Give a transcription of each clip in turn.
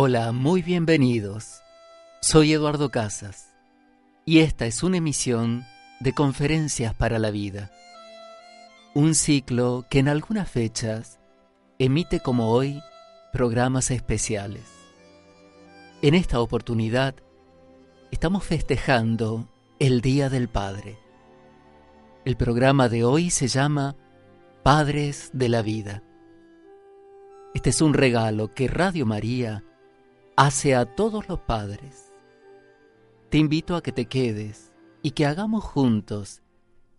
Hola, muy bienvenidos. Soy Eduardo Casas y esta es una emisión de Conferencias para la Vida. Un ciclo que en algunas fechas emite como hoy programas especiales. En esta oportunidad estamos festejando el Día del Padre. El programa de hoy se llama Padres de la Vida. Este es un regalo que Radio María hace a todos los padres. Te invito a que te quedes y que hagamos juntos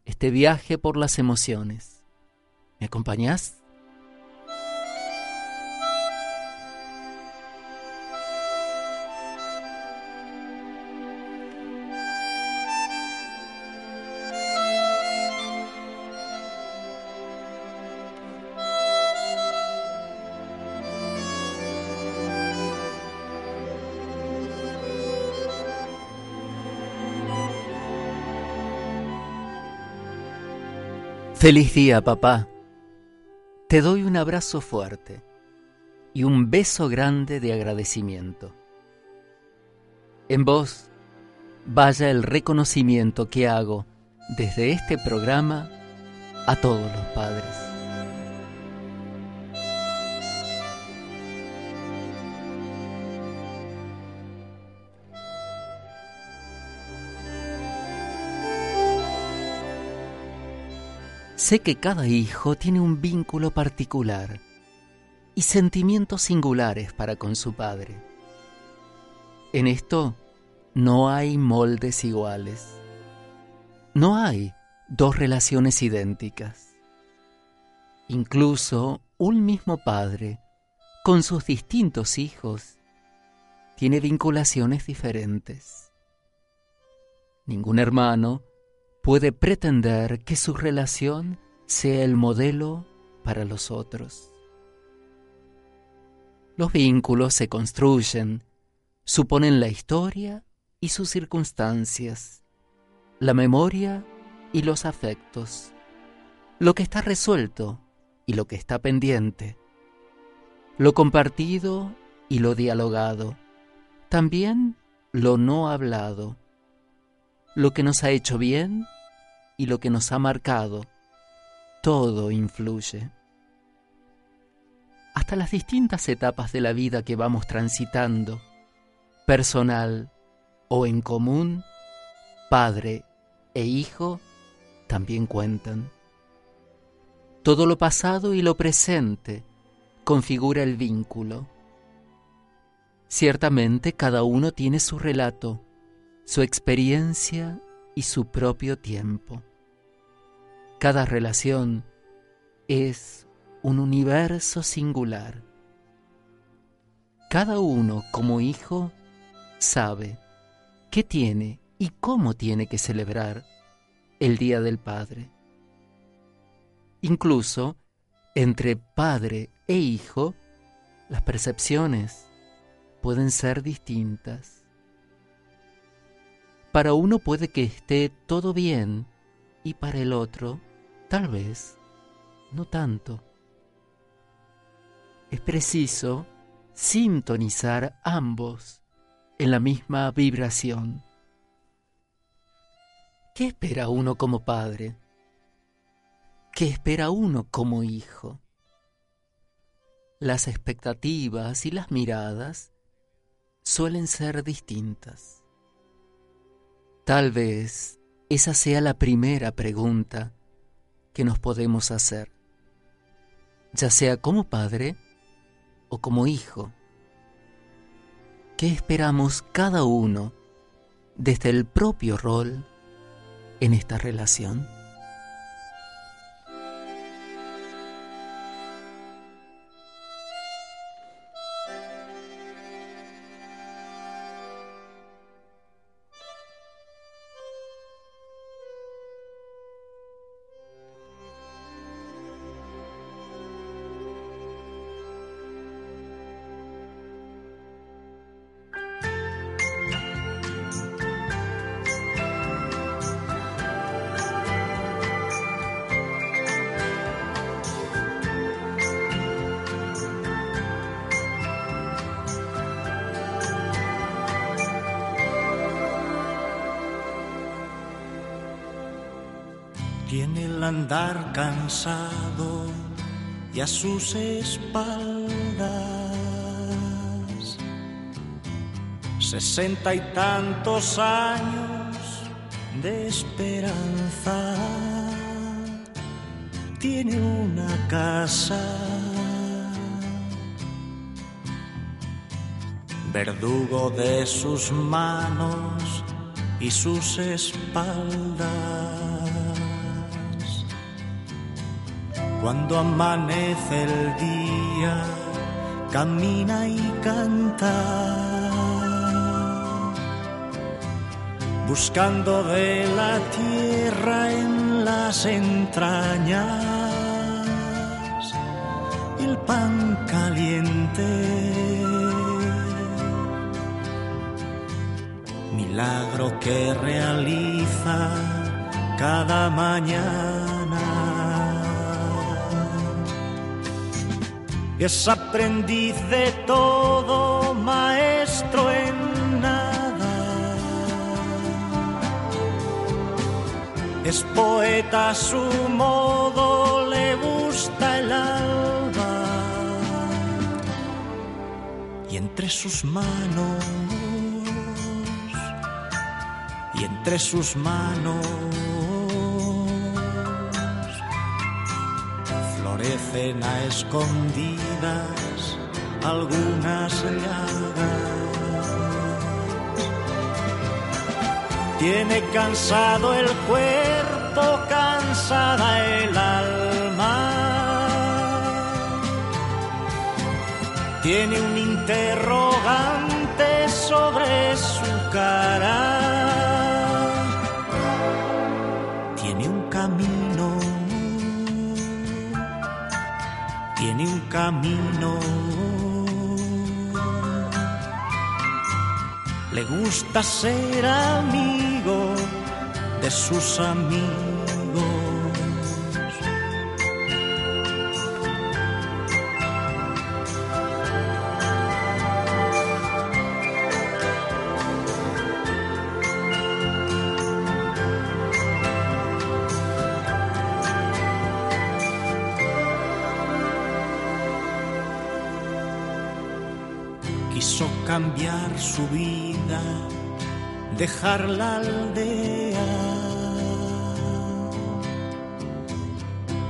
este viaje por las emociones. ¿Me acompañás? Feliz día, papá. Te doy un abrazo fuerte y un beso grande de agradecimiento. En vos vaya el reconocimiento que hago desde este programa a todos los padres. Sé que cada hijo tiene un vínculo particular y sentimientos singulares para con su padre. En esto no hay moldes iguales. No hay dos relaciones idénticas. Incluso un mismo padre, con sus distintos hijos, tiene vinculaciones diferentes. Ningún hermano puede pretender que su relación sea el modelo para los otros. Los vínculos se construyen, suponen la historia y sus circunstancias, la memoria y los afectos, lo que está resuelto y lo que está pendiente, lo compartido y lo dialogado, también lo no hablado, lo que nos ha hecho bien y lo que nos ha marcado, todo influye. Hasta las distintas etapas de la vida que vamos transitando, personal o en común, padre e hijo, también cuentan. Todo lo pasado y lo presente configura el vínculo. Ciertamente cada uno tiene su relato, su experiencia y su propio tiempo. Cada relación es un universo singular. Cada uno como hijo sabe qué tiene y cómo tiene que celebrar el Día del Padre. Incluso entre padre e hijo, las percepciones pueden ser distintas. Para uno puede que esté todo bien y para el otro Tal vez, no tanto. Es preciso sintonizar ambos en la misma vibración. ¿Qué espera uno como padre? ¿Qué espera uno como hijo? Las expectativas y las miradas suelen ser distintas. Tal vez esa sea la primera pregunta que nos podemos hacer, ya sea como padre o como hijo? ¿Qué esperamos cada uno desde el propio rol en esta relación? Andar cansado y a sus espaldas sesenta y tantos años de esperanza. Tiene una casa. Verdugo de sus manos y sus espaldas. Cuando amanece el día, camina y canta, buscando de la tierra en las entrañas el pan caliente. Milagro que realiza cada mañana. Es aprendiz de todo, maestro en nada. Es poeta a su modo, le gusta el alba. Y entre sus manos, y entre sus manos escondidas algunas llagas. Tiene cansado el cuerpo, cansada el alma. Tiene un interrogante Le gusta ser amigo de sus amigos. Su vida, dejar la aldea.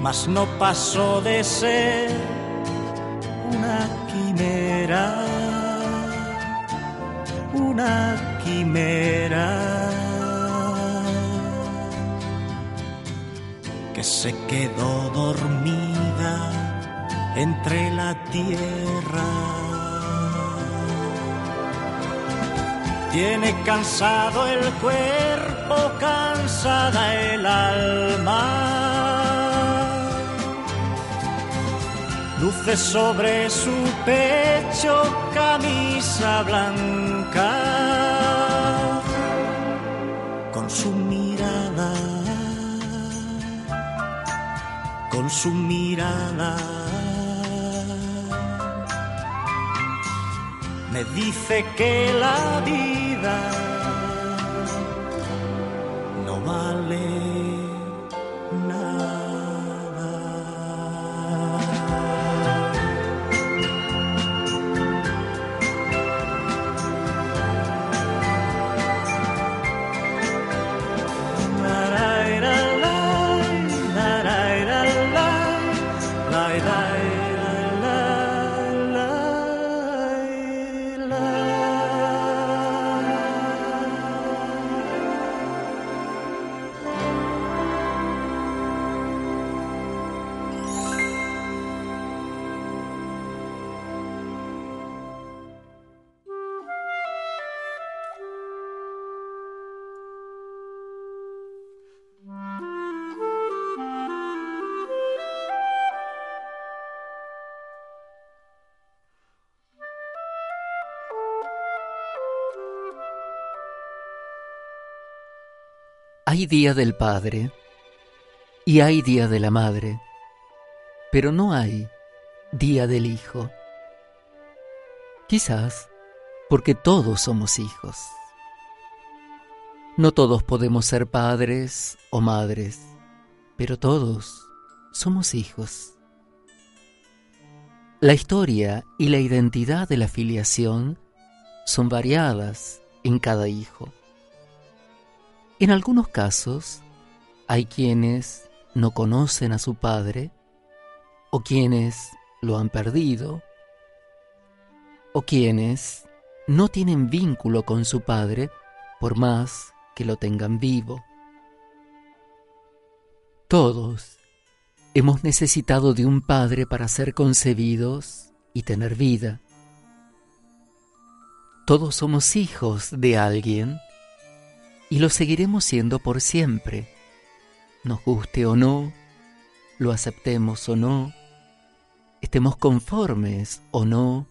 Mas no pasó de ser una quimera, una quimera que se quedó dormida entre Tiene cansado el cuerpo, cansada el alma. Luce sobre su pecho camisa blanca. Con su mirada, con su mirada. me dice que la vida vida. Hay día del Padre y hay día de la Madre, pero no hay día del Hijo. Quizás porque todos somos hijos. No todos podemos ser padres o madres, pero todos somos hijos. La historia y la identidad de la filiación son variadas en cada hijo. En algunos casos hay quienes no conocen a su padre o quienes lo han perdido o quienes no tienen vínculo con su padre por más que lo tengan vivo. Todos hemos necesitado de un padre para ser concebidos y tener vida. Todos somos hijos de alguien y lo seguiremos siendo por siempre, nos guste o no, lo aceptemos o no, estemos conformes o no,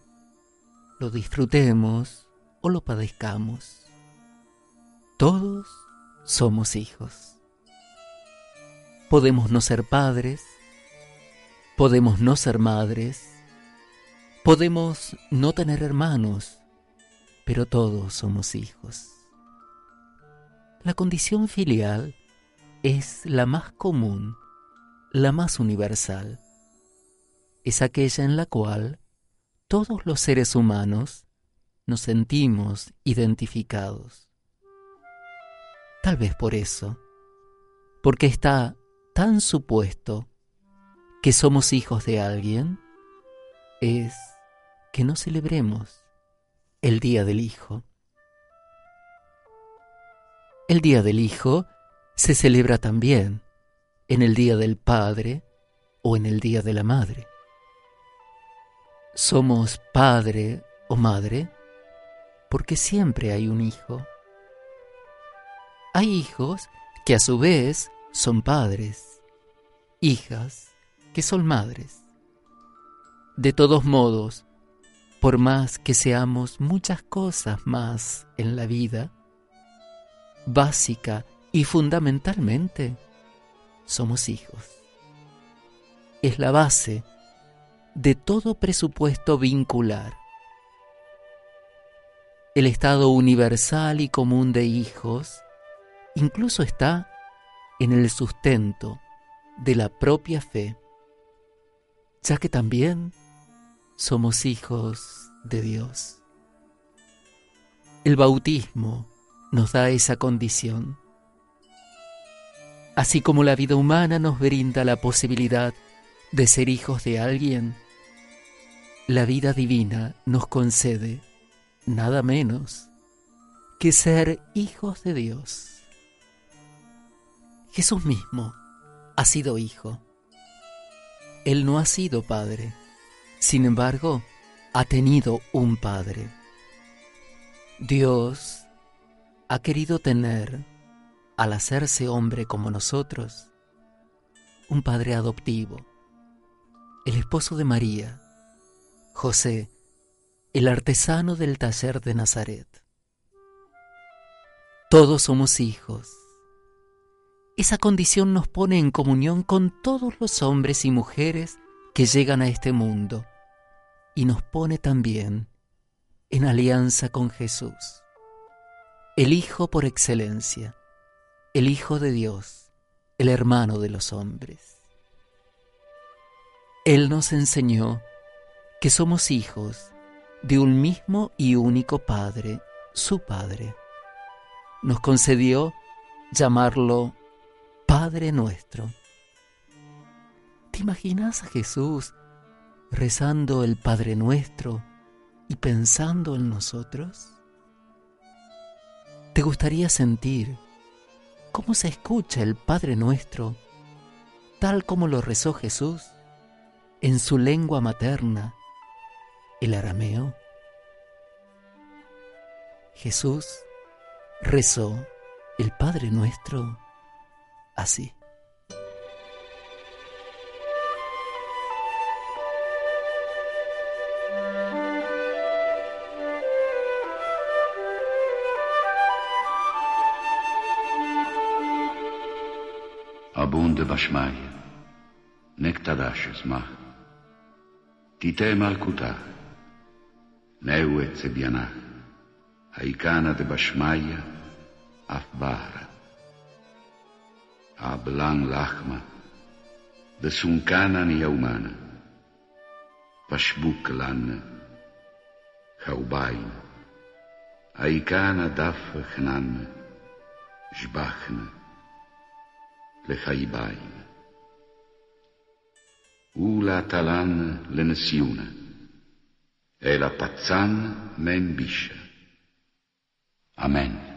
lo disfrutemos o lo padezcamos. Todos somos hijos. Podemos no ser padres, podemos no ser madres, podemos no tener hermanos, pero todos somos hijos. La condición filial es la más común, la más universal. Es aquella en la cual todos los seres humanos nos sentimos identificados. Tal vez por eso, porque está tan supuesto que somos hijos de alguien, es que no celebremos el Día del Hijo. El Día del Hijo se celebra también en el Día del Padre o en el Día de la Madre. Somos padre o madre porque siempre hay un hijo. Hay hijos que a su vez son padres, hijas que son madres. De todos modos, por más que seamos muchas cosas más en la vida, básica y fundamentalmente, somos hijos. Es la base de todo presupuesto vincular. El estado universal y común de hijos incluso está en el sustento de la propia fe, ya que también somos hijos de Dios. El bautismo nos da esa condición. Así como la vida humana nos brinda la posibilidad de ser hijos de alguien, la vida divina nos concede nada menos que ser hijos de Dios. Jesús mismo ha sido hijo. Él no ha sido padre, sin embargo, ha tenido un padre. Dios ha querido tener, al hacerse hombre como nosotros, un padre adoptivo, el esposo de María, José, el artesano del taller de Nazaret. Todos somos hijos esa condición nos pone en comunión con todos los hombres y mujeres que llegan a este mundo y nos pone también en alianza con Jesús, el Hijo por excelencia, el Hijo de Dios, el hermano de los hombres. Él nos enseñó que somos hijos de un mismo y único Padre, su Padre. Nos concedió llamarlo Padre nuestro. ¿Te imaginas a Jesús rezando el Padre nuestro y pensando en nosotros? ¿Te gustaría sentir cómo se escucha el Padre nuestro tal como lo rezó Jesús en su lengua materna, el arameo? Jesús rezó el Padre nuestro así. Abunde bashmaya, nektadash esmah, tite malkuta, neue tsebianah, haikana de bashmaya, afbara, ablang lachma, besunkana ni yaumana, pashbuk lanne, chaubain, haikana daf chnanne, jbachne, לחייביים. ולהטלן לנסיונה, אלא פצן מן בישה. אמן.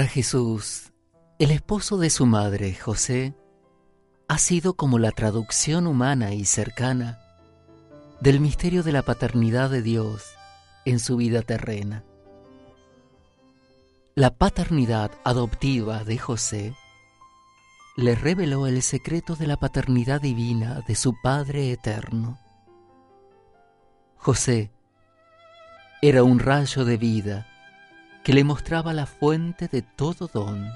Para Jesús, el esposo de su madre, José, ha sido como la traducción humana y cercana del misterio de la paternidad de Dios en su vida terrena. La paternidad adoptiva de José le reveló el secreto de la paternidad divina de su Padre eterno. José era un rayo de vida que le mostraba la fuente de todo don,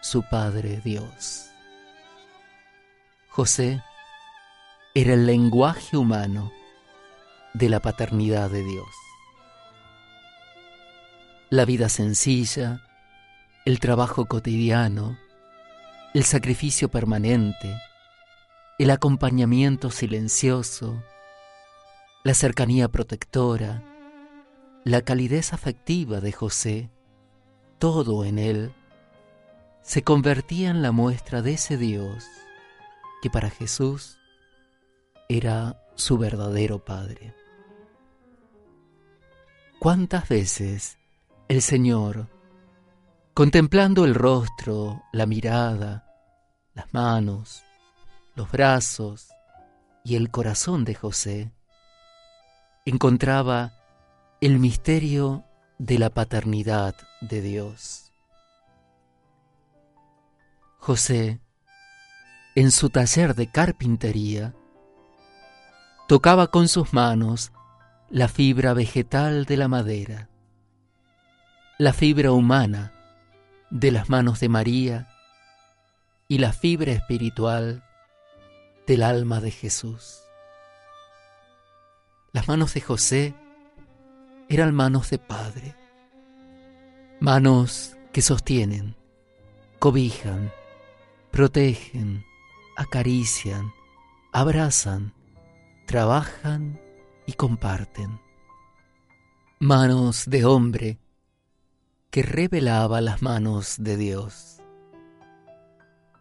su Padre Dios. José era el lenguaje humano de la paternidad de Dios. La vida sencilla, el trabajo cotidiano, el sacrificio permanente, el acompañamiento silencioso, la cercanía protectora, la calidez afectiva de José, todo en él, se convertía en la muestra de ese Dios que para Jesús era su verdadero Padre. ¿Cuántas veces el Señor, contemplando el rostro, la mirada, las manos, los brazos y el corazón de José, encontraba el misterio de la paternidad de Dios. José, en su taller de carpintería, tocaba con sus manos la fibra vegetal de la madera, la fibra humana de las manos de María y la fibra espiritual del alma de Jesús. Las manos de José eran manos de padre, manos que sostienen, cobijan, protegen, acarician, abrazan, trabajan y comparten. Manos de hombre que revelaba las manos de Dios.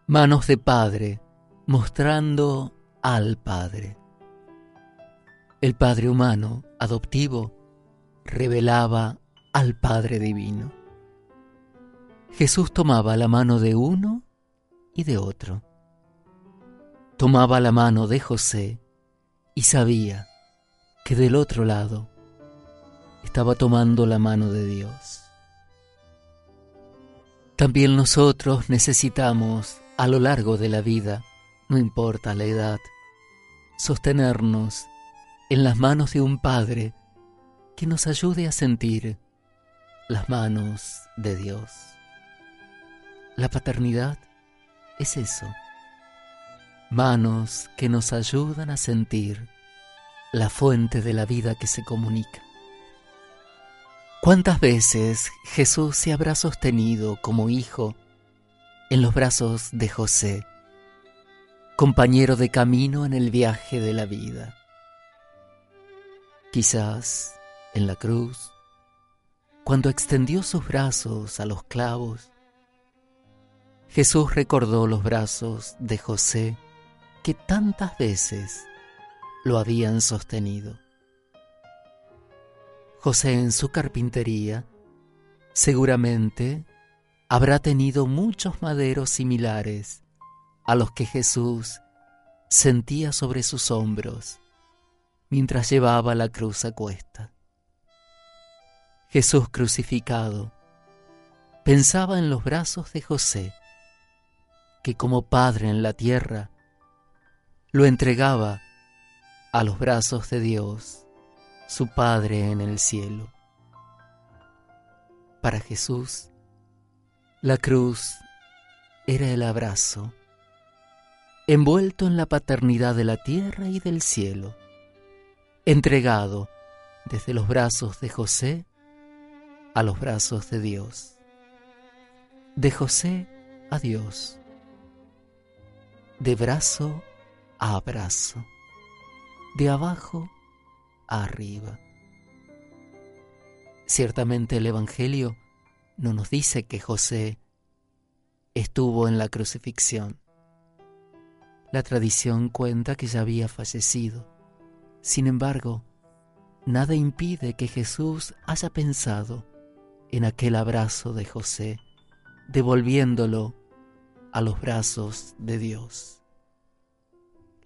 Manos de Padre mostrando al Padre. El Padre humano, adoptivo, revelaba al Padre Divino. Jesús tomaba la mano de uno y de otro. Tomaba la mano de José y sabía que del otro lado estaba tomando la mano de Dios. También nosotros necesitamos a lo largo de la vida, no importa la edad, sostenernos en las manos de un Padre que nos ayude a sentir las manos de Dios. La paternidad es eso, manos que nos ayudan a sentir la fuente de la vida que se comunica. ¿Cuántas veces Jesús se habrá sostenido como hijo en los brazos de José, compañero de camino en el viaje de la vida. Quizás en la cruz, cuando extendió sus brazos a los clavos, Jesús recordó los brazos de José que tantas veces lo habían sostenido. José en su carpintería seguramente habrá tenido muchos maderos similares a los que Jesús sentía sobre sus hombros mientras llevaba la cruz a cuesta. Jesús crucificado pensaba en los brazos de José, que como Padre en la tierra lo entregaba a los brazos de Dios, su Padre en el cielo. Para Jesús, la cruz era el abrazo, envuelto en la paternidad de la tierra y del cielo, entregado desde los brazos de José a los brazos de Dios, de José a Dios, de brazo a abrazo, de abajo a arriba. Ciertamente el Evangelio no nos dice que José estuvo en la crucifixión. La tradición cuenta que ya había fallecido. Sin embargo, nada impide que Jesús haya pensado en aquel abrazo de José, devolviéndolo a los brazos de Dios.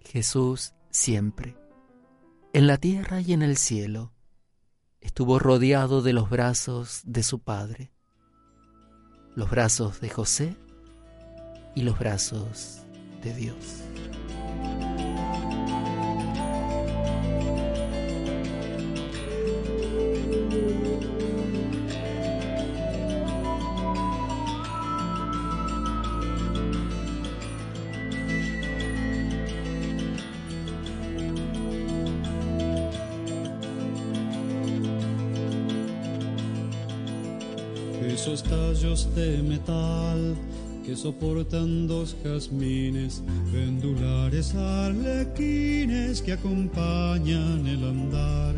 Jesús siempre, en la tierra y en el cielo, estuvo rodeado de los brazos de su Padre, los brazos de José y los brazos de Dios. De metal que soportan dos jazmines, pendulares arlequines que acompañan el andar,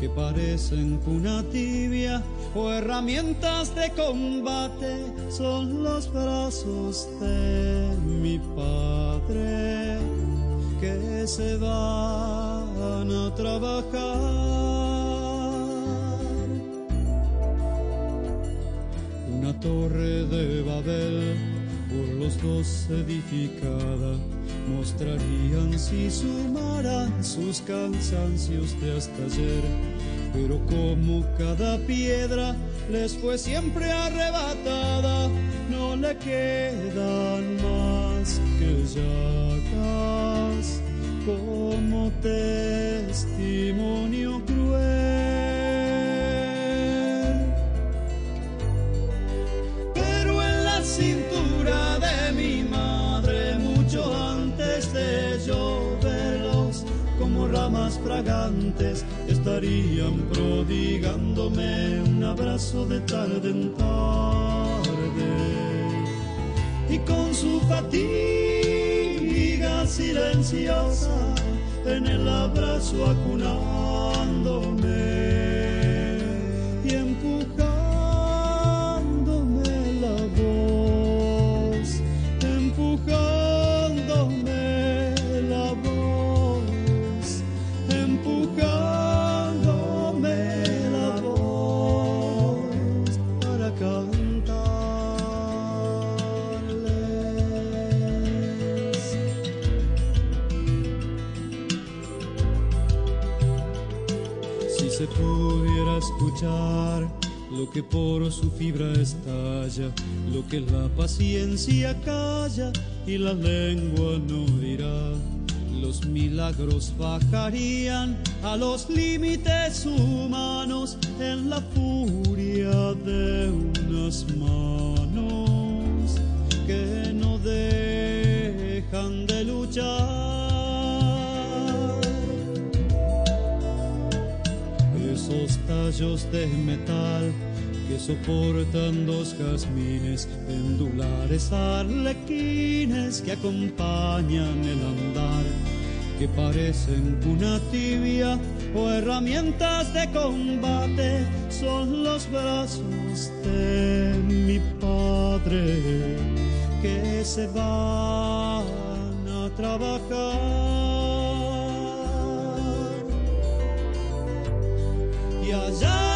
que parecen cuna tibia o herramientas de combate, son los brazos de mi padre que se van a trabajar torre de Babel, por los dos edificada, mostrarían si sumaran sus cansancios de hasta ayer. Pero como cada piedra les fue siempre arrebatada, no le quedan más que llagas como testimonio cruel. Fragantes estarían prodigándome un abrazo de tarde en tarde. Y con su fatiga silenciosa en el abrazo acunándome lo que por su fibra estalla, lo que la paciencia calla y la lengua no dirá. Los milagros bajarían a los límites humanos en la furia de unas manos que no dejan de luchar tallos de metal que soportan dos jazmines, pendulares arlequines que acompañan el andar, que parecen una tibia o herramientas de combate, son los brazos de mi padre que se van a trabajar. Y allá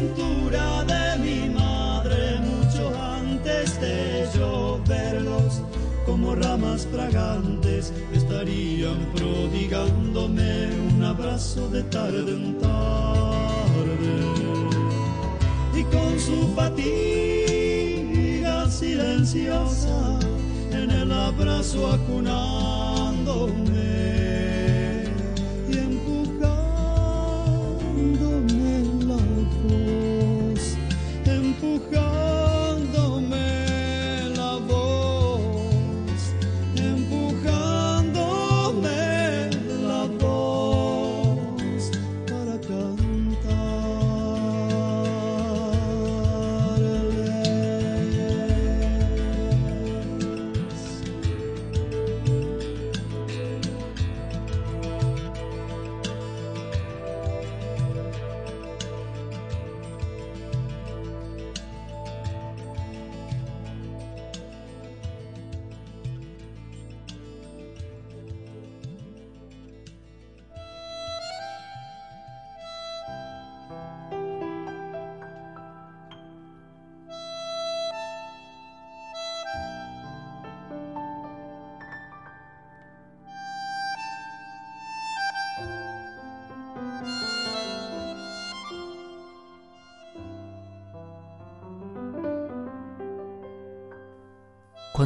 cintura de mi madre, mucho antes de yo verlos, como ramas fragantes, estarían prodigándome un abrazo de tarde en tarde. Y con su fatiga silenciosa, en el abrazo acunándome. y Nunca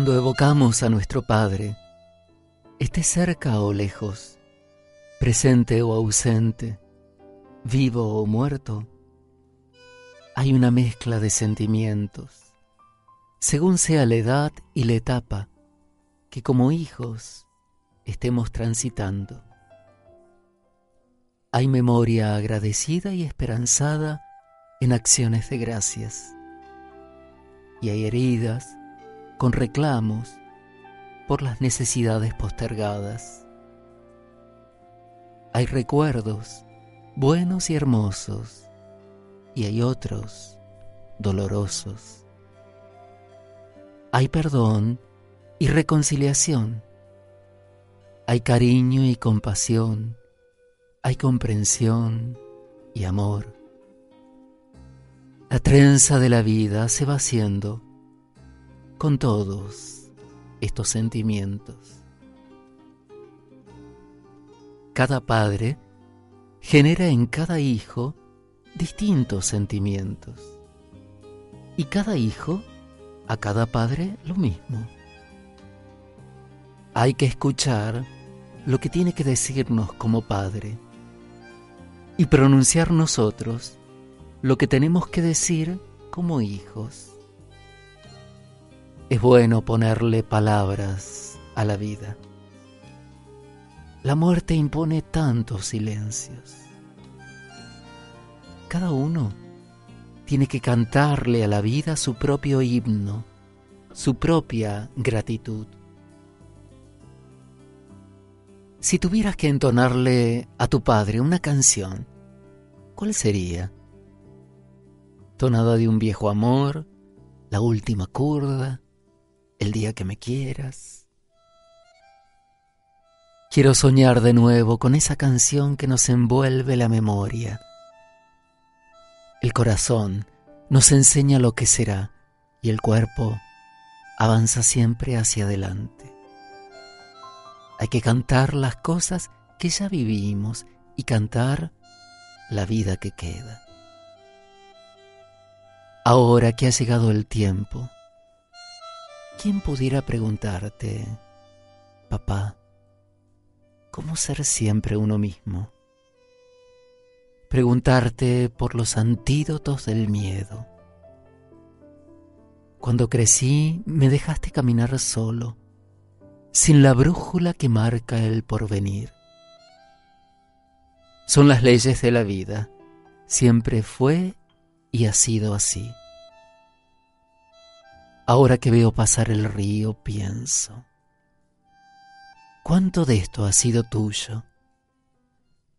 Cuando evocamos a nuestro Padre, esté cerca o lejos, presente o ausente, vivo o muerto, hay una mezcla de sentimientos, según sea la edad y la etapa que como hijos estemos transitando. Hay memoria agradecida y esperanzada en acciones de gracias. Y hay heridas con reclamos por las necesidades postergadas. Hay recuerdos buenos y hermosos y hay otros dolorosos. Hay perdón y reconciliación. Hay cariño y compasión. Hay comprensión y amor. La trenza de la vida se va haciendo con todos estos sentimientos. Cada padre genera en cada hijo distintos sentimientos y cada hijo a cada padre lo mismo. Hay que escuchar lo que tiene que decirnos como padre y pronunciar nosotros lo que tenemos que decir como hijos. Es bueno ponerle palabras a la vida. La muerte impone tantos silencios. Cada uno tiene que cantarle a la vida su propio himno, su propia gratitud. Si tuvieras que entonarle a tu padre una canción, ¿cuál sería? Tonada de un viejo amor, la última curda, el día que me quieras. Quiero soñar de nuevo con esa canción que nos envuelve la memoria. El corazón nos enseña lo que será y el cuerpo avanza siempre hacia adelante. Hay que cantar las cosas que ya vivimos y cantar la vida que queda. Ahora que ha llegado el tiempo, ¿quién pudiera preguntarte, papá, cómo ser siempre uno mismo? Preguntarte por los antídotos del miedo. Cuando crecí me dejaste caminar solo, sin la brújula que marca el porvenir. Son las leyes de la vida, siempre fue y ha sido así. Ahora que veo pasar el río, pienso, ¿cuánto de esto ha sido tuyo?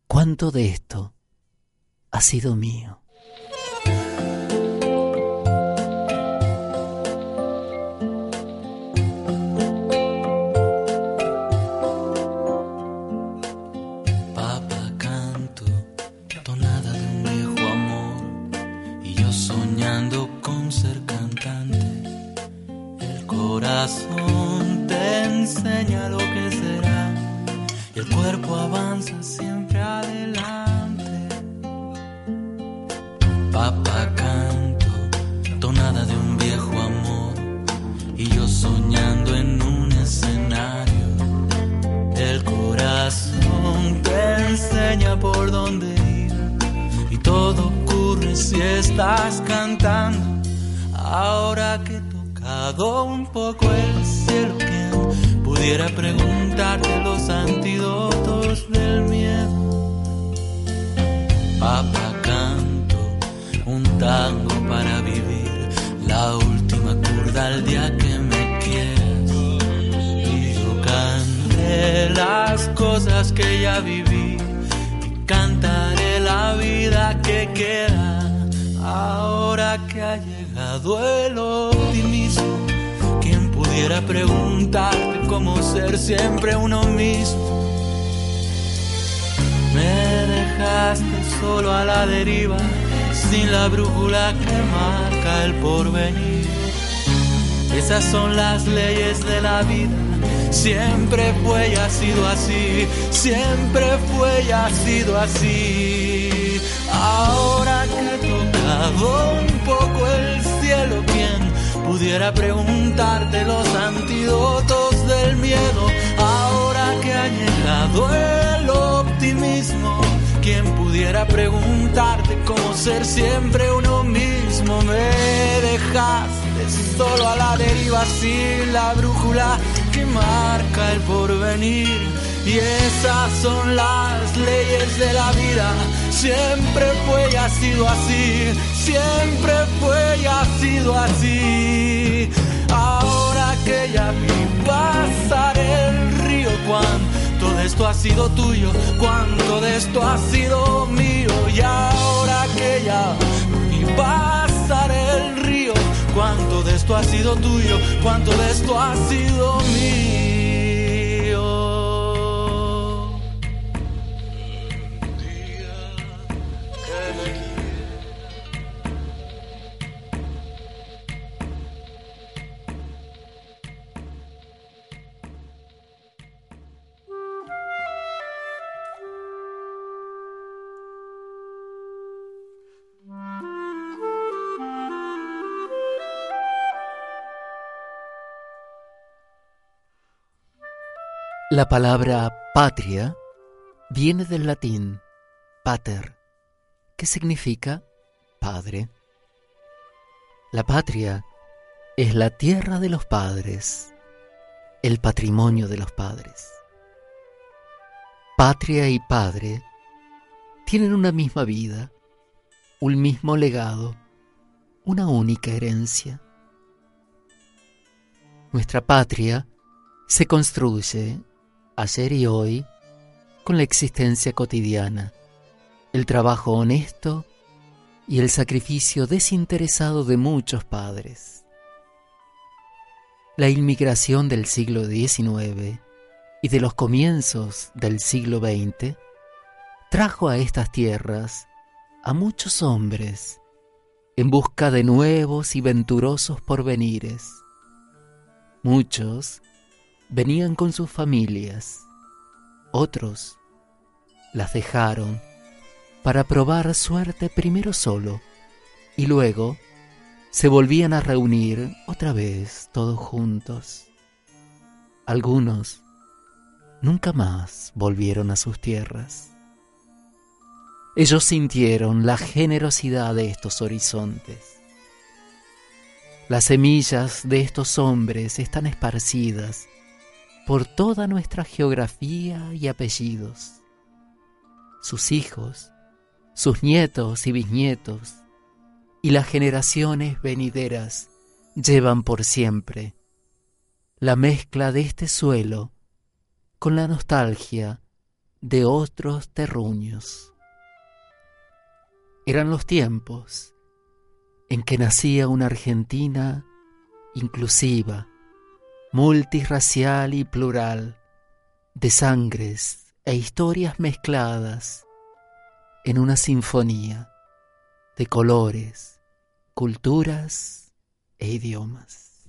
¿Cuánto de esto ha sido mío? enseña lo que será. Y el cuerpo avanza siempre adelante. Papá canto, tonada de un viejo amor. Y yo soñando en un escenario. El corazón te enseña por dónde ir. Y todo ocurre si estás cantando. Ahora que he tocado un poco el cielo pudiera preguntarte los antídotos del miedo. Papá, canto un tango para vivir la última curda al día que me quieres. Y yo canté las cosas que ya viví y cantaré la vida que queda. Ahora que ha llegado el optimismo, quien pudiera preguntarte son las leyes de la vida. Siempre fue y ha sido así, siempre fue y ha sido así. Ahora que ha tocado un poco el cielo, ¿quién pudiera preguntarte los antídotos del miedo? Ahora que ha llegado el optimismo, ¿quién pudiera preguntarte cómo ser siempre uno mismo? Me dejas solo a la deriva sin la brújula que marca el porvenir. Y esas son las leyes de la vida. Siempre fue y ha sido así. Siempre fue y ha sido así. Que ya vi pasar el río, cuánto de esto ha sido tuyo, cuánto de esto ha sido mío. Y ahora que ya vi pasar el río, cuánto de esto ha sido tuyo, cuánto de esto ha sido mío. La palabra patria viene del latín pater, que significa padre. La patria es la tierra de los padres, el patrimonio de los padres. Patria y padre tienen una misma vida, un mismo legado, una única herencia. Nuestra patria se construye ayer y hoy, con la existencia cotidiana, el trabajo honesto y el sacrificio desinteresado de muchos padres. La inmigración del siglo XIX y de los comienzos del siglo XX trajo a estas tierras a muchos hombres en busca de nuevos y venturosos porvenires. Muchos venían con sus familias, otros las dejaron para probar suerte primero solo y luego se volvían a reunir otra vez todos juntos. Algunos nunca más volvieron a sus tierras. Ellos sintieron la generosidad de estos horizontes. Las semillas de estos hombres están esparcidas por toda nuestra geografía y apellidos. Sus hijos, sus nietos y bisnietos, y las generaciones venideras llevan por siempre la mezcla de este suelo con la nostalgia de otros terruños. Eran los tiempos en que nacía una Argentina inclusiva, multirracial y plural, de sangres e historias mezcladas en una sinfonía de colores, culturas e idiomas.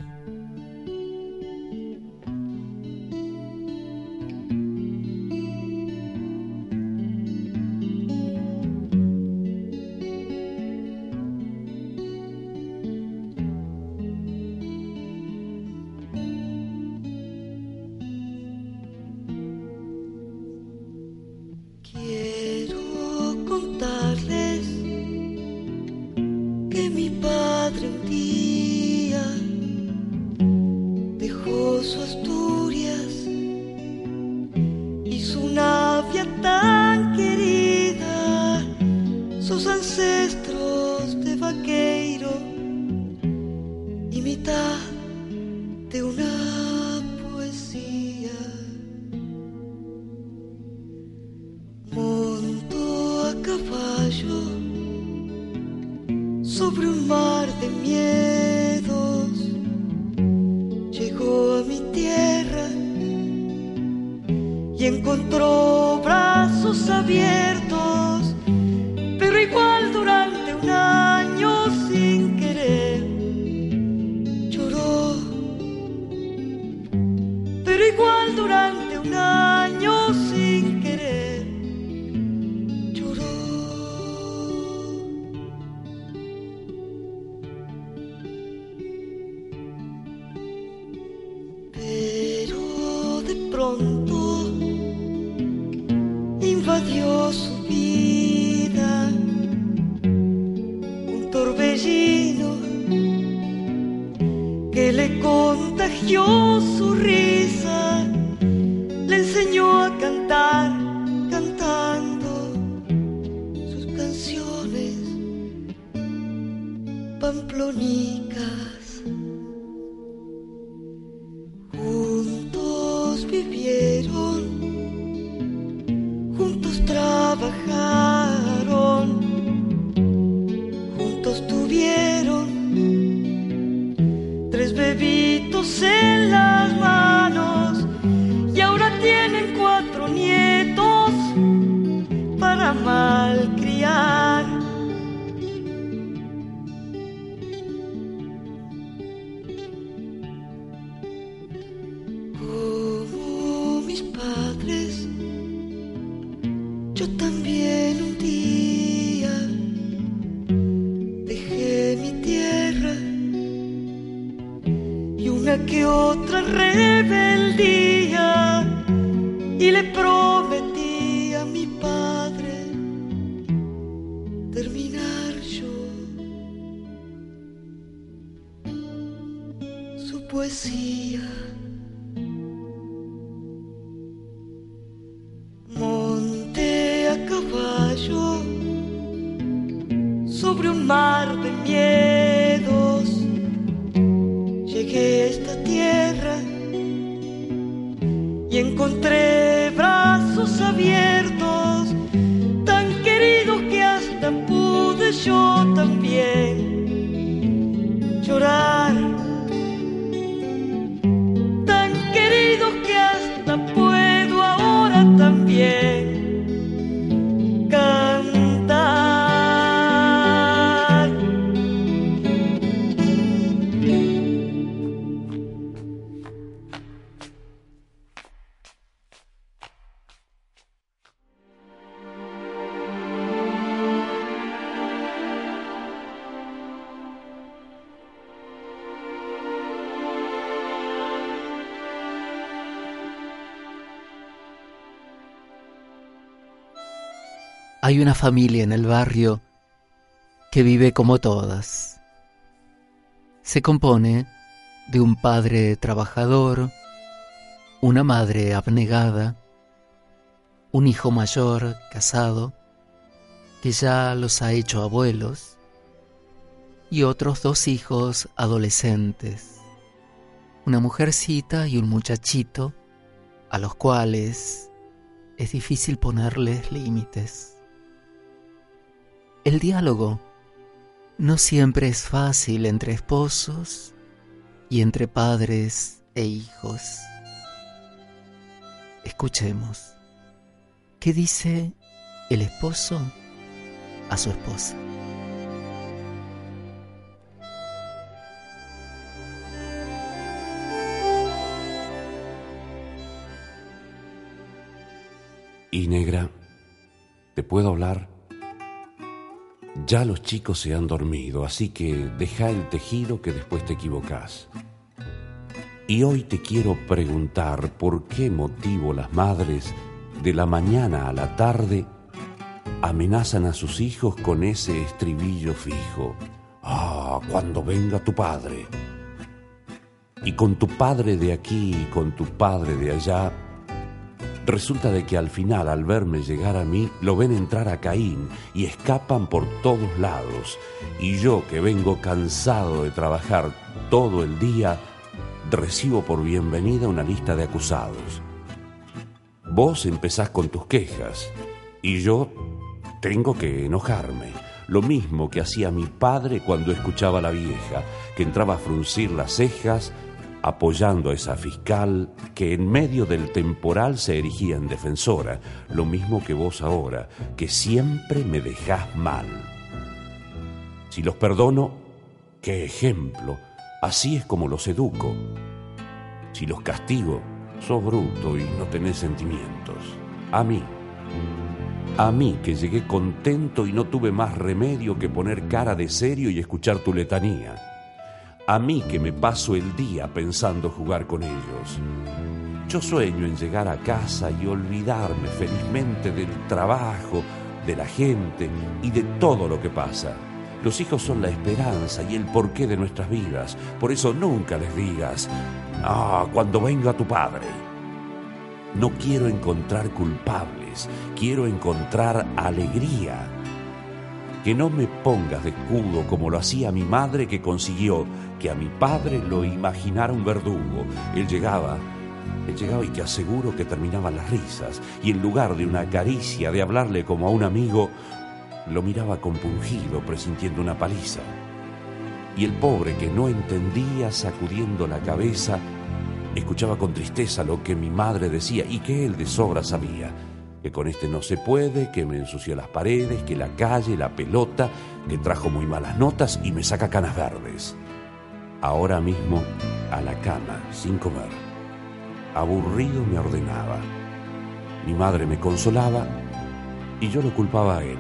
poesía. Hay una familia en el barrio que vive como todas. Se compone de un padre trabajador, una madre abnegada, un hijo mayor casado, que ya los ha hecho abuelos, y otros dos hijos adolescentes, una mujercita y un muchachito, a los cuales es difícil ponerles límites. El diálogo no siempre es fácil entre esposos y entre padres e hijos. Escuchemos, ¿qué dice el esposo a su esposa? Y negra, ¿te puedo hablar? Ya los chicos se han dormido, así que deja el tejido que después te equivocas. Y hoy te quiero preguntar por qué motivo las madres de la mañana a la tarde amenazan a sus hijos con ese estribillo fijo. Ah, cuando venga tu padre. Y con tu padre de aquí y con tu padre de allá, Resulta de que al final, al verme llegar a mí, lo ven entrar a Caín y escapan por todos lados. Y yo, que vengo cansado de trabajar todo el día, recibo por bienvenida una lista de acusados. Vos empezás con tus quejas y yo tengo que enojarme. Lo mismo que hacía mi padre cuando escuchaba a la vieja, que entraba a fruncir las cejas, apoyando a esa fiscal que en medio del temporal se erigía en defensora, lo mismo que vos ahora, que siempre me dejás mal. Si los perdono, qué ejemplo, así es como los educo. Si los castigo, sos bruto y no tenés sentimientos. A mí, a mí que llegué contento y no tuve más remedio que poner cara de serio y escuchar tu letanía a mí que me paso el día pensando jugar con ellos. Yo sueño en llegar a casa y olvidarme felizmente del trabajo, de la gente y de todo lo que pasa. Los hijos son la esperanza y el porqué de nuestras vidas. Por eso nunca les digas, ah, cuando venga tu padre. No quiero encontrar culpables, quiero encontrar alegría que no me pongas de escudo como lo hacía mi madre que consiguió que a mi padre lo imaginara un verdugo. Él llegaba, él llegaba y te aseguro que terminaban las risas, y en lugar de una caricia, de hablarle como a un amigo, lo miraba compungido, presintiendo una paliza. Y el pobre que no entendía, sacudiendo la cabeza, escuchaba con tristeza lo que mi madre decía y que él de sobra sabía que con este no se puede, que me ensució las paredes, que la calle, la pelota, que trajo muy malas notas y me saca canas verdes. Ahora mismo a la cama, sin comer. Aburrido me ordenaba. Mi madre me consolaba y yo lo culpaba a él.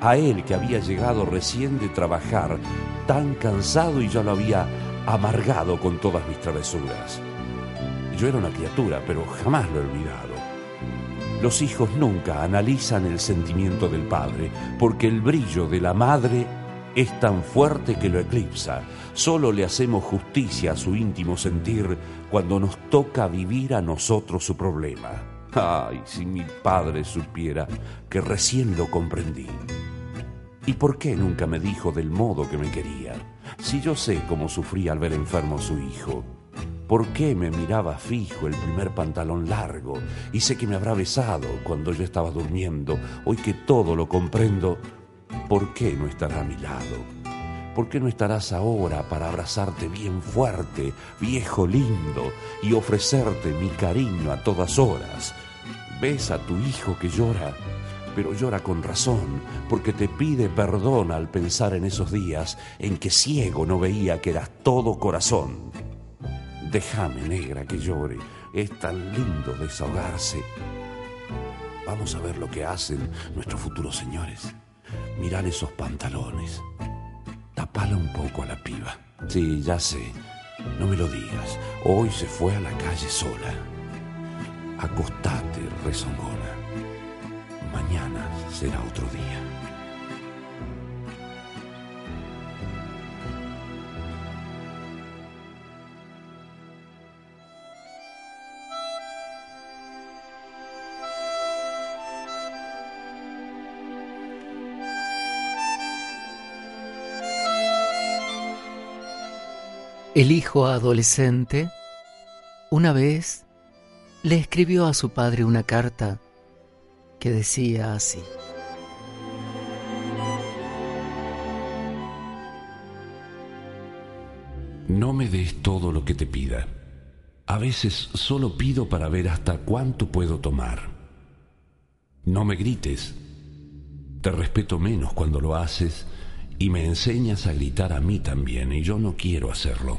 A él que había llegado recién de trabajar, tan cansado y ya lo había amargado con todas mis travesuras. Yo era una criatura, pero jamás lo he olvidado. Los hijos nunca analizan el sentimiento del padre, porque el brillo de la madre es tan fuerte que lo eclipsa. Solo le hacemos justicia a su íntimo sentir cuando nos toca vivir a nosotros su problema. Ay, si mi padre supiera que recién lo comprendí. ¿Y por qué nunca me dijo del modo que me quería? Si yo sé cómo sufría al ver enfermo a su hijo. ¿Por qué me miraba fijo el primer pantalón largo? Y sé que me habrá besado cuando yo estaba durmiendo. Hoy que todo lo comprendo, ¿por qué no estará a mi lado? ¿Por qué no estarás ahora para abrazarte bien fuerte, viejo lindo, y ofrecerte mi cariño a todas horas? Ves a tu hijo que llora, pero llora con razón, porque te pide perdón al pensar en esos días en que ciego no veía que eras todo corazón. Déjame, negra, que llore. Es tan lindo desahogarse. Vamos a ver lo que hacen nuestros futuros señores. Mirar esos pantalones. Tapala un poco a la piba. Sí, ya sé. No me lo digas. Hoy se fue a la calle sola. Acostate, rezongona. Mañana será otro día. El hijo adolescente una vez le escribió a su padre una carta que decía así. No me des todo lo que te pida. A veces solo pido para ver hasta cuánto puedo tomar. No me grites. Te respeto menos cuando lo haces y me enseñas a gritar a mí también y yo no quiero hacerlo.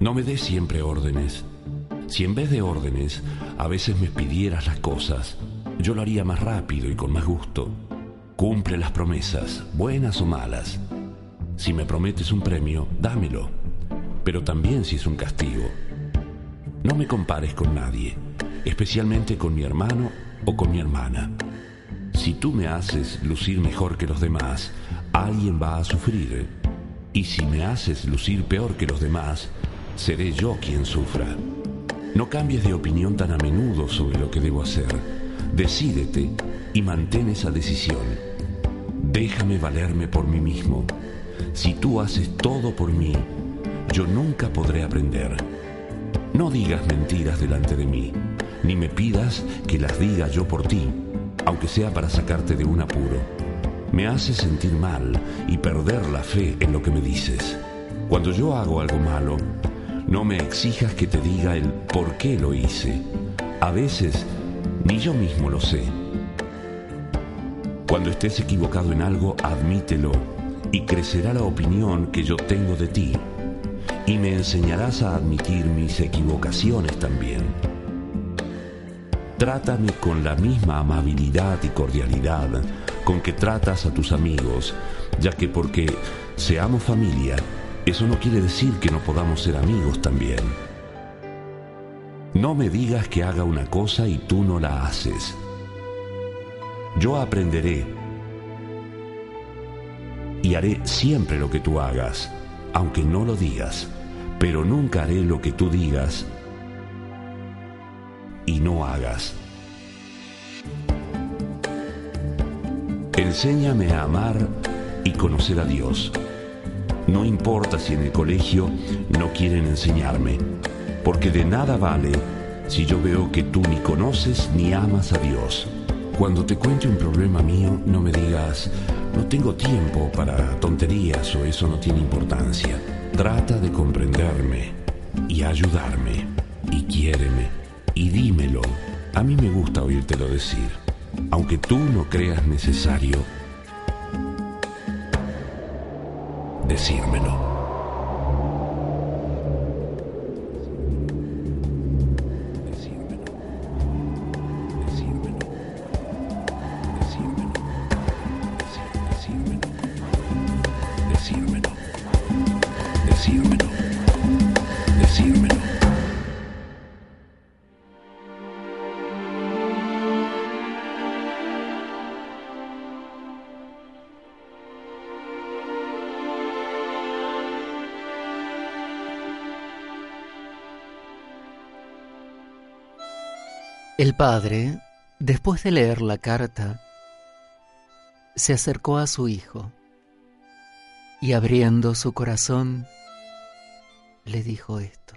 No me des siempre órdenes. Si en vez de órdenes a veces me pidieras las cosas, yo lo haría más rápido y con más gusto. Cumple las promesas, buenas o malas. Si me prometes un premio, dámelo, pero también si es un castigo. No me compares con nadie, especialmente con mi hermano o con mi hermana. Si tú me haces lucir mejor que los demás, alguien va a sufrir. Y si me haces lucir peor que los demás, seré yo quien sufra. No cambies de opinión tan a menudo sobre lo que debo hacer. Decídete y mantén esa decisión. Déjame valerme por mí mismo. Si tú haces todo por mí, yo nunca podré aprender. No digas mentiras delante de mí, ni me pidas que las diga yo por ti, aunque sea para sacarte de un apuro. Me haces sentir mal y perder la fe en lo que me dices. Cuando yo hago algo malo, no me exijas que te diga el por qué lo hice. A veces ni yo mismo lo sé. Cuando estés equivocado en algo, admítelo y crecerá la opinión que yo tengo de ti. Y me enseñarás a admitir mis equivocaciones también. Trátame con la misma amabilidad y cordialidad con que tratas a tus amigos, ya que porque seamos familia, eso no quiere decir que no podamos ser amigos también. No me digas que haga una cosa y tú no la haces. Yo aprenderé y haré siempre lo que tú hagas, aunque no lo digas, pero nunca haré lo que tú digas y no hagas. Enséñame a amar y conocer a Dios. No importa si en el colegio no quieren enseñarme, porque de nada vale si yo veo que tú ni conoces ni amas a Dios. Cuando te cuente un problema mío, no me digas, no tengo tiempo para tonterías o eso no tiene importancia. Trata de comprenderme y ayudarme y quiéreme y dímelo. A mí me gusta oírtelo decir, aunque tú no creas necesario decírmelo. El padre, después de leer la carta, se acercó a su hijo y abriendo su corazón, le dijo esto.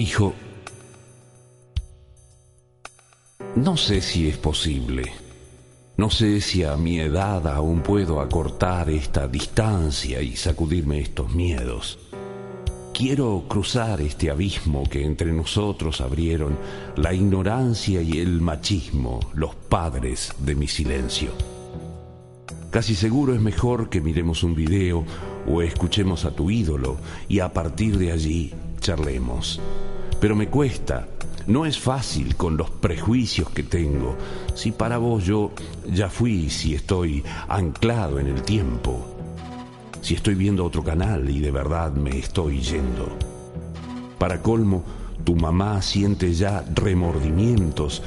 Hijo, no sé si es posible. No sé si a mi edad aún puedo acortar esta distancia y sacudirme estos miedos. Quiero cruzar este abismo que entre nosotros abrieron la ignorancia y el machismo, los padres de mi silencio. Casi seguro es mejor que miremos un video o escuchemos a tu ídolo y a partir de allí charlemos. Pero me cuesta, no es fácil con los prejuicios que tengo. Si para vos yo ya fui, si estoy anclado en el tiempo, si estoy viendo otro canal y de verdad me estoy yendo. Para colmo, tu mamá siente ya remordimientos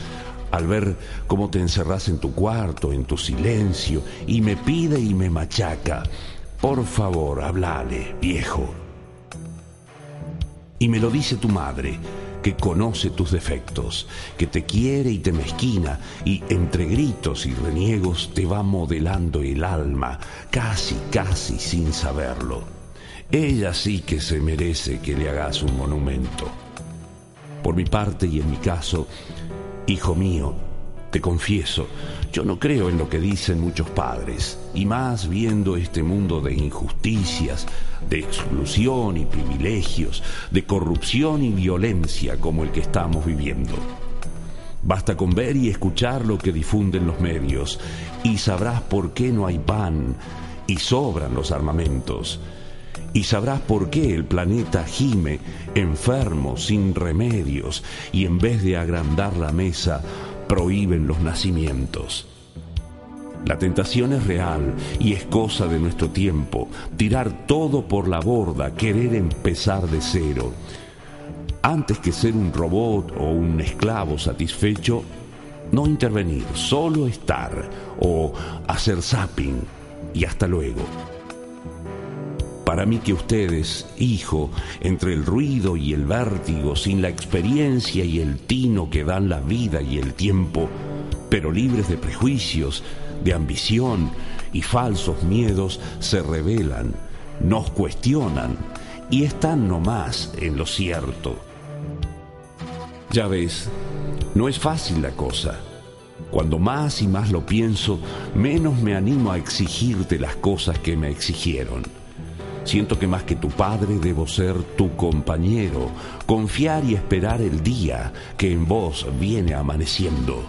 al ver cómo te encerras en tu cuarto, en tu silencio, y me pide y me machaca. Por favor, hablale, viejo. Y me lo dice tu madre, que conoce tus defectos, que te quiere y te mezquina, y entre gritos y reniegos te va modelando el alma, casi, casi sin saberlo. Ella sí que se merece que le hagas un monumento. Por mi parte y en mi caso, hijo mío, te confieso, yo no creo en lo que dicen muchos padres, y más viendo este mundo de injusticias, de exclusión y privilegios, de corrupción y violencia como el que estamos viviendo. Basta con ver y escuchar lo que difunden los medios, y sabrás por qué no hay pan y sobran los armamentos. Y sabrás por qué el planeta gime enfermo, sin remedios, y en vez de agrandar la mesa, prohíben los nacimientos. La tentación es real y es cosa de nuestro tiempo, tirar todo por la borda, querer empezar de cero. Antes que ser un robot o un esclavo satisfecho, no intervenir, solo estar o hacer zapping y hasta luego. Para mí que ustedes, hijo, entre el ruido y el vértigo, sin la experiencia y el tino que dan la vida y el tiempo, pero libres de prejuicios, de ambición y falsos miedos, se revelan, nos cuestionan y están nomás en lo cierto. Ya ves, no es fácil la cosa. Cuando más y más lo pienso, menos me animo a exigirte las cosas que me exigieron. Siento que más que tu padre debo ser tu compañero, confiar y esperar el día que en vos viene amaneciendo.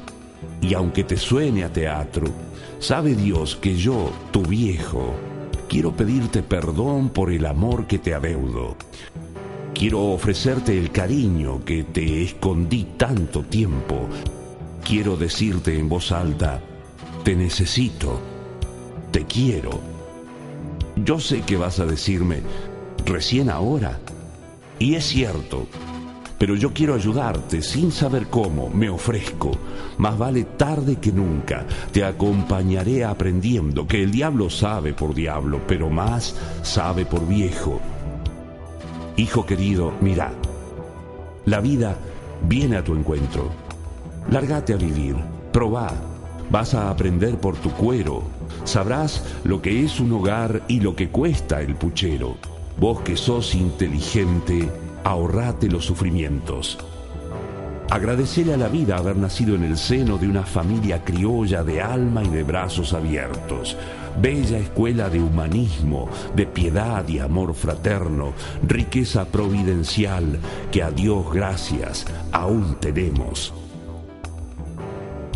Y aunque te suene a teatro, sabe Dios que yo, tu viejo, quiero pedirte perdón por el amor que te adeudo. Quiero ofrecerte el cariño que te escondí tanto tiempo. Quiero decirte en voz alta, te necesito, te quiero yo sé que vas a decirme, recién ahora. Y es cierto, pero yo quiero ayudarte sin saber cómo, me ofrezco. Más vale tarde que nunca. Te acompañaré aprendiendo que el diablo sabe por diablo, pero más sabe por viejo. Hijo querido, mira, la vida viene a tu encuentro. Lárgate a vivir, probá, vas a aprender por tu cuero, Sabrás lo que es un hogar y lo que cuesta el puchero. Vos que sos inteligente, ahorrate los sufrimientos. Agradecele a la vida haber nacido en el seno de una familia criolla de alma y de brazos abiertos. Bella escuela de humanismo, de piedad y amor fraterno, riqueza providencial que a Dios gracias aún tenemos.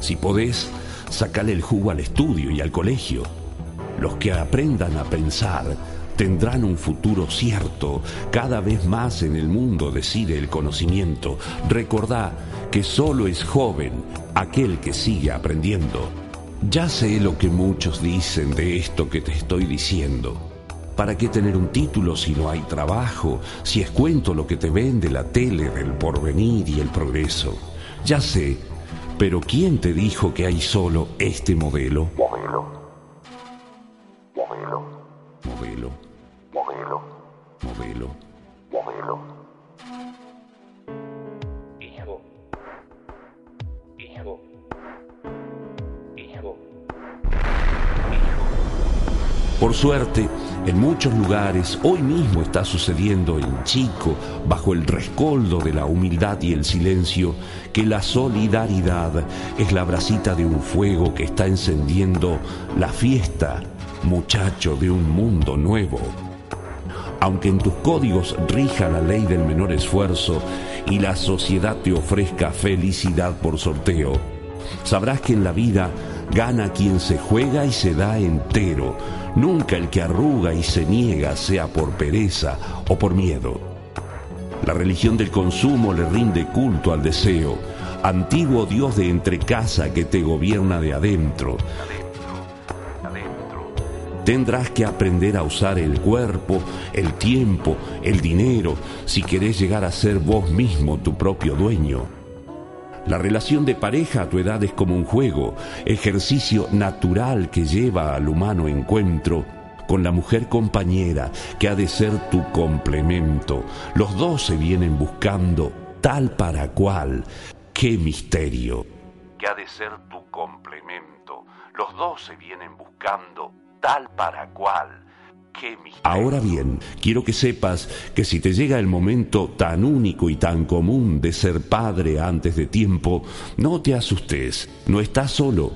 Si podés, Sácale el jugo al estudio y al colegio. Los que aprendan a pensar tendrán un futuro cierto. Cada vez más en el mundo decide el conocimiento. Recordá que solo es joven aquel que sigue aprendiendo. Ya sé lo que muchos dicen de esto que te estoy diciendo. ¿Para qué tener un título si no hay trabajo? Si es cuento lo que te vende la tele del porvenir y el progreso. Ya sé pero ¿quién te dijo que hay solo este modelo? Modelo. Modelo. Modelo. Modelo. Modelo. Modelo. Hijo. Hijo. Hijo. Hijo. Por suerte, en muchos lugares hoy mismo está sucediendo en Chico, bajo el rescoldo de la humildad y el silencio, que la solidaridad es la bracita de un fuego que está encendiendo la fiesta, muchacho, de un mundo nuevo. Aunque en tus códigos rija la ley del menor esfuerzo y la sociedad te ofrezca felicidad por sorteo, sabrás que en la vida gana quien se juega y se da entero, nunca el que arruga y se niega, sea por pereza o por miedo. La religión del consumo le rinde culto al deseo, antiguo Dios de entrecasa que te gobierna de adentro. Tendrás que aprender a usar el cuerpo, el tiempo, el dinero, si querés llegar a ser vos mismo tu propio dueño. La relación de pareja a tu edad es como un juego, ejercicio natural que lleva al humano encuentro con la mujer compañera que ha de ser tu complemento. Los dos se vienen buscando tal para cual. ¡Qué misterio! Que ha de ser tu complemento. Los dos se vienen buscando tal para cual. Ahora bien, quiero que sepas que si te llega el momento tan único y tan común de ser padre antes de tiempo, no te asustes, no estás solo.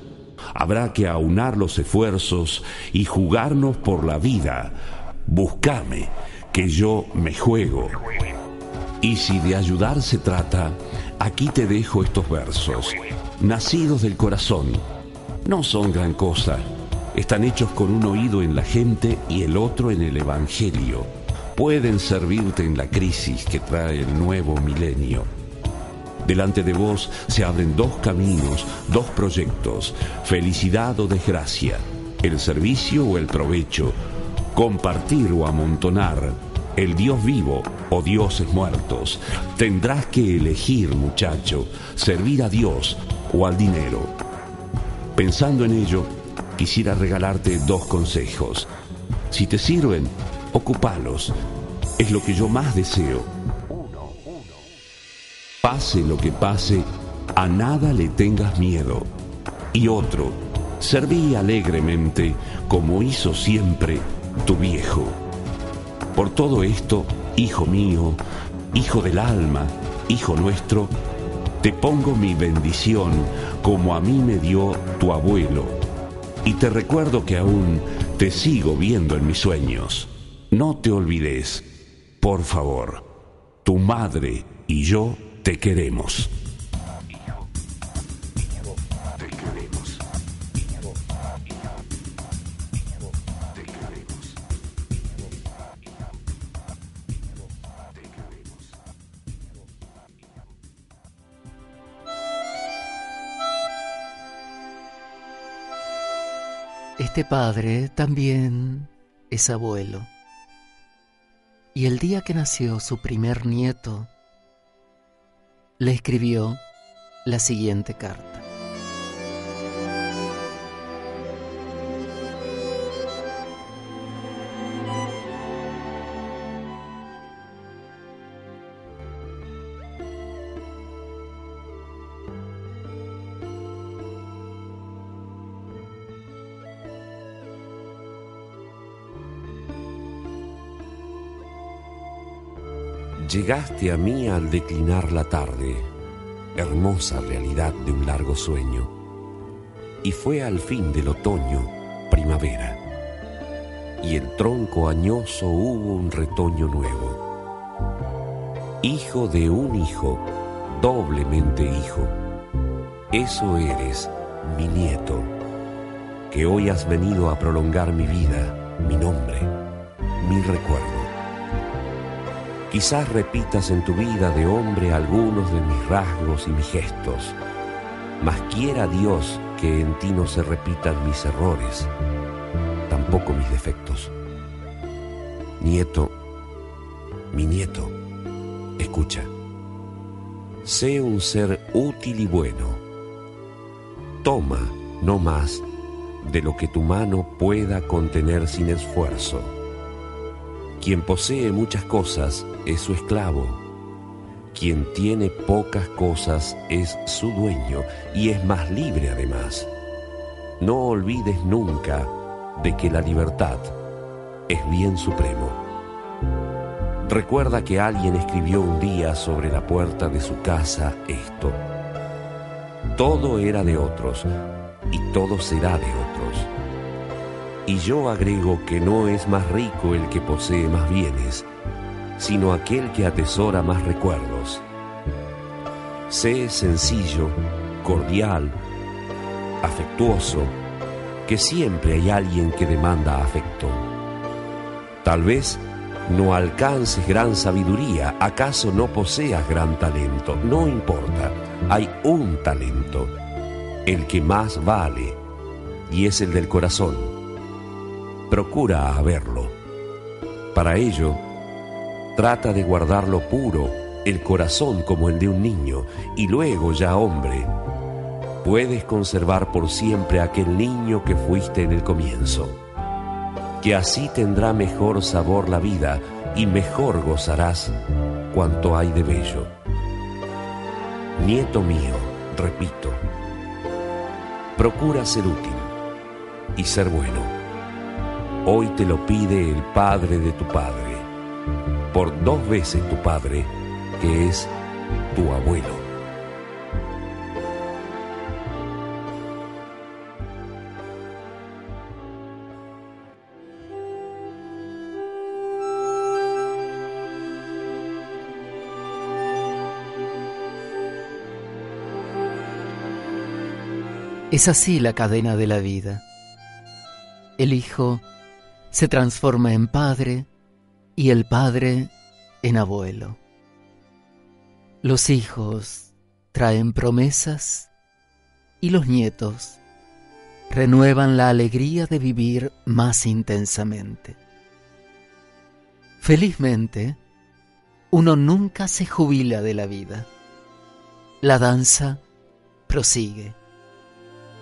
Habrá que aunar los esfuerzos y jugarnos por la vida. Búscame, que yo me juego. Y si de ayudar se trata, aquí te dejo estos versos, nacidos del corazón. No son gran cosa están hechos con un oído en la gente y el otro en el Evangelio. Pueden servirte en la crisis que trae el nuevo milenio. Delante de vos se abren dos caminos, dos proyectos, felicidad o desgracia, el servicio o el provecho, compartir o amontonar, el Dios vivo o dioses muertos. Tendrás que elegir, muchacho, servir a Dios o al dinero. Pensando en ello, quisiera regalarte dos consejos. Si te sirven, ocupalos. Es lo que yo más deseo. Pase lo que pase, a nada le tengas miedo. Y otro, serví alegremente como hizo siempre tu viejo. Por todo esto, hijo mío, hijo del alma, hijo nuestro, te pongo mi bendición como a mí me dio tu abuelo y te recuerdo que aún te sigo viendo en mis sueños. No te olvides, por favor, tu madre y yo te queremos. Este padre también es abuelo. Y el día que nació su primer nieto, le escribió la siguiente carta. Llegaste a mí al declinar la tarde, hermosa realidad de un largo sueño, y fue al fin del otoño primavera, y el tronco añoso hubo un retoño nuevo. Hijo de un hijo, doblemente hijo, eso eres, mi nieto, que hoy has venido a prolongar mi vida, mi nombre, mi recuerdo. Quizás repitas en tu vida de hombre algunos de mis rasgos y mis gestos, mas quiera Dios que en ti no se repitan mis errores, tampoco mis defectos. Nieto, mi nieto, escucha, sé un ser útil y bueno. Toma no más de lo que tu mano pueda contener sin esfuerzo quien posee muchas cosas es su esclavo. Quien tiene pocas cosas es su dueño y es más libre además. No olvides nunca de que la libertad es bien supremo. Recuerda que alguien escribió un día sobre la puerta de su casa esto. Todo era de otros y todo será de otros y yo agrego que no es más rico el que posee más bienes, sino aquel que atesora más recuerdos. Sé sencillo, cordial, afectuoso, que siempre hay alguien que demanda afecto. Tal vez no alcances gran sabiduría, acaso no poseas gran talento, no importa, hay un talento, el que más vale, y es el del corazón procura haberlo. Para ello, trata de guardarlo puro el corazón como el de un niño y luego ya hombre, puedes conservar por siempre aquel niño que fuiste en el comienzo, que así tendrá mejor sabor la vida y mejor gozarás cuanto hay de bello. Nieto mío, repito, procura ser útil y ser bueno. Hoy te lo pide el Padre de tu Padre, por dos veces tu Padre, que es tu abuelo. Es así la cadena de la vida. El hijo se transforma en padre y el padre en abuelo. Los hijos traen promesas y los nietos renuevan la alegría de vivir más intensamente. Felizmente, uno nunca se jubila de la vida. La danza prosigue.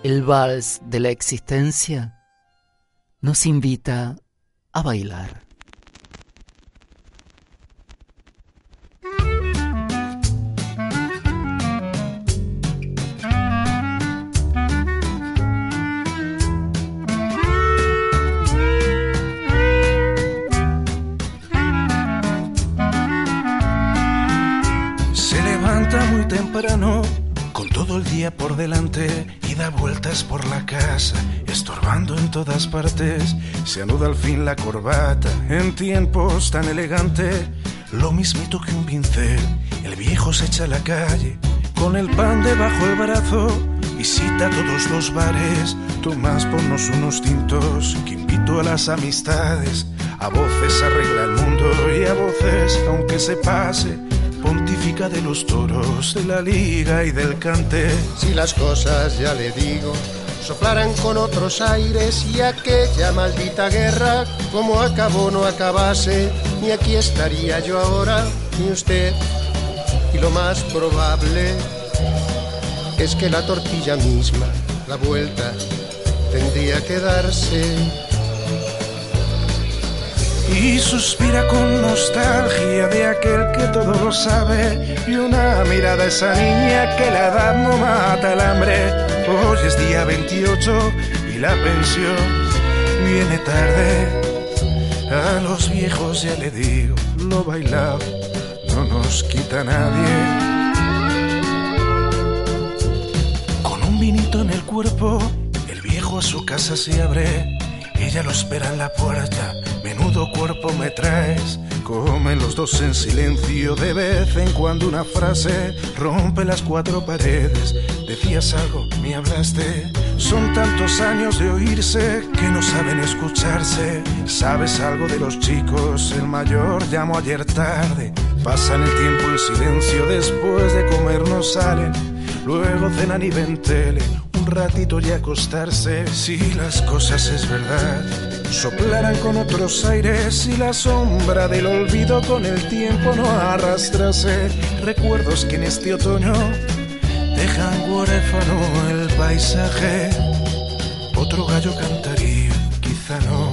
El vals de la existencia nos invita a bailar. Temprano con todo el día por delante y da vueltas por la casa, estorbando en todas partes. Se anuda al fin la corbata en tiempos tan elegantes, lo mismito que un pincel. El viejo se echa a la calle con el pan debajo del brazo. Visita todos los bares, Tomás ponnos unos tintos, que invito a las amistades. A voces arregla el mundo y a voces, aunque se pase, de los toros, de la liga y del cante. Si las cosas, ya le digo, soplaran con otros aires y aquella maldita guerra, como acabó no acabase, ni aquí estaría yo ahora, ni usted. Y lo más probable es que la tortilla misma, la vuelta, tendría que darse y suspira con nostalgia de aquel que todo lo sabe y una mirada a esa niña que la edad no mata el hambre. Hoy es día 28 y la pensión viene tarde. A los viejos ya le digo, lo bailado no nos quita nadie. Con un vinito en el cuerpo, el viejo a su casa se abre. Ella lo espera en la puerta menudo cuerpo me traes. Comen los dos en silencio, de vez en cuando una frase rompe las cuatro paredes. Decías algo, me hablaste. Son tantos años de oírse que no saben escucharse. ¿Sabes algo de los chicos? El mayor llamó ayer tarde. Pasan el tiempo en silencio, después de comer no salen. Luego cenan y ven tele, un ratito y acostarse. Si las cosas es verdad soplaran con otros aires y la sombra del olvido con el tiempo no arrastrase recuerdos que en este otoño dejan huérfano el paisaje. Otro gallo cantaría, quizá no,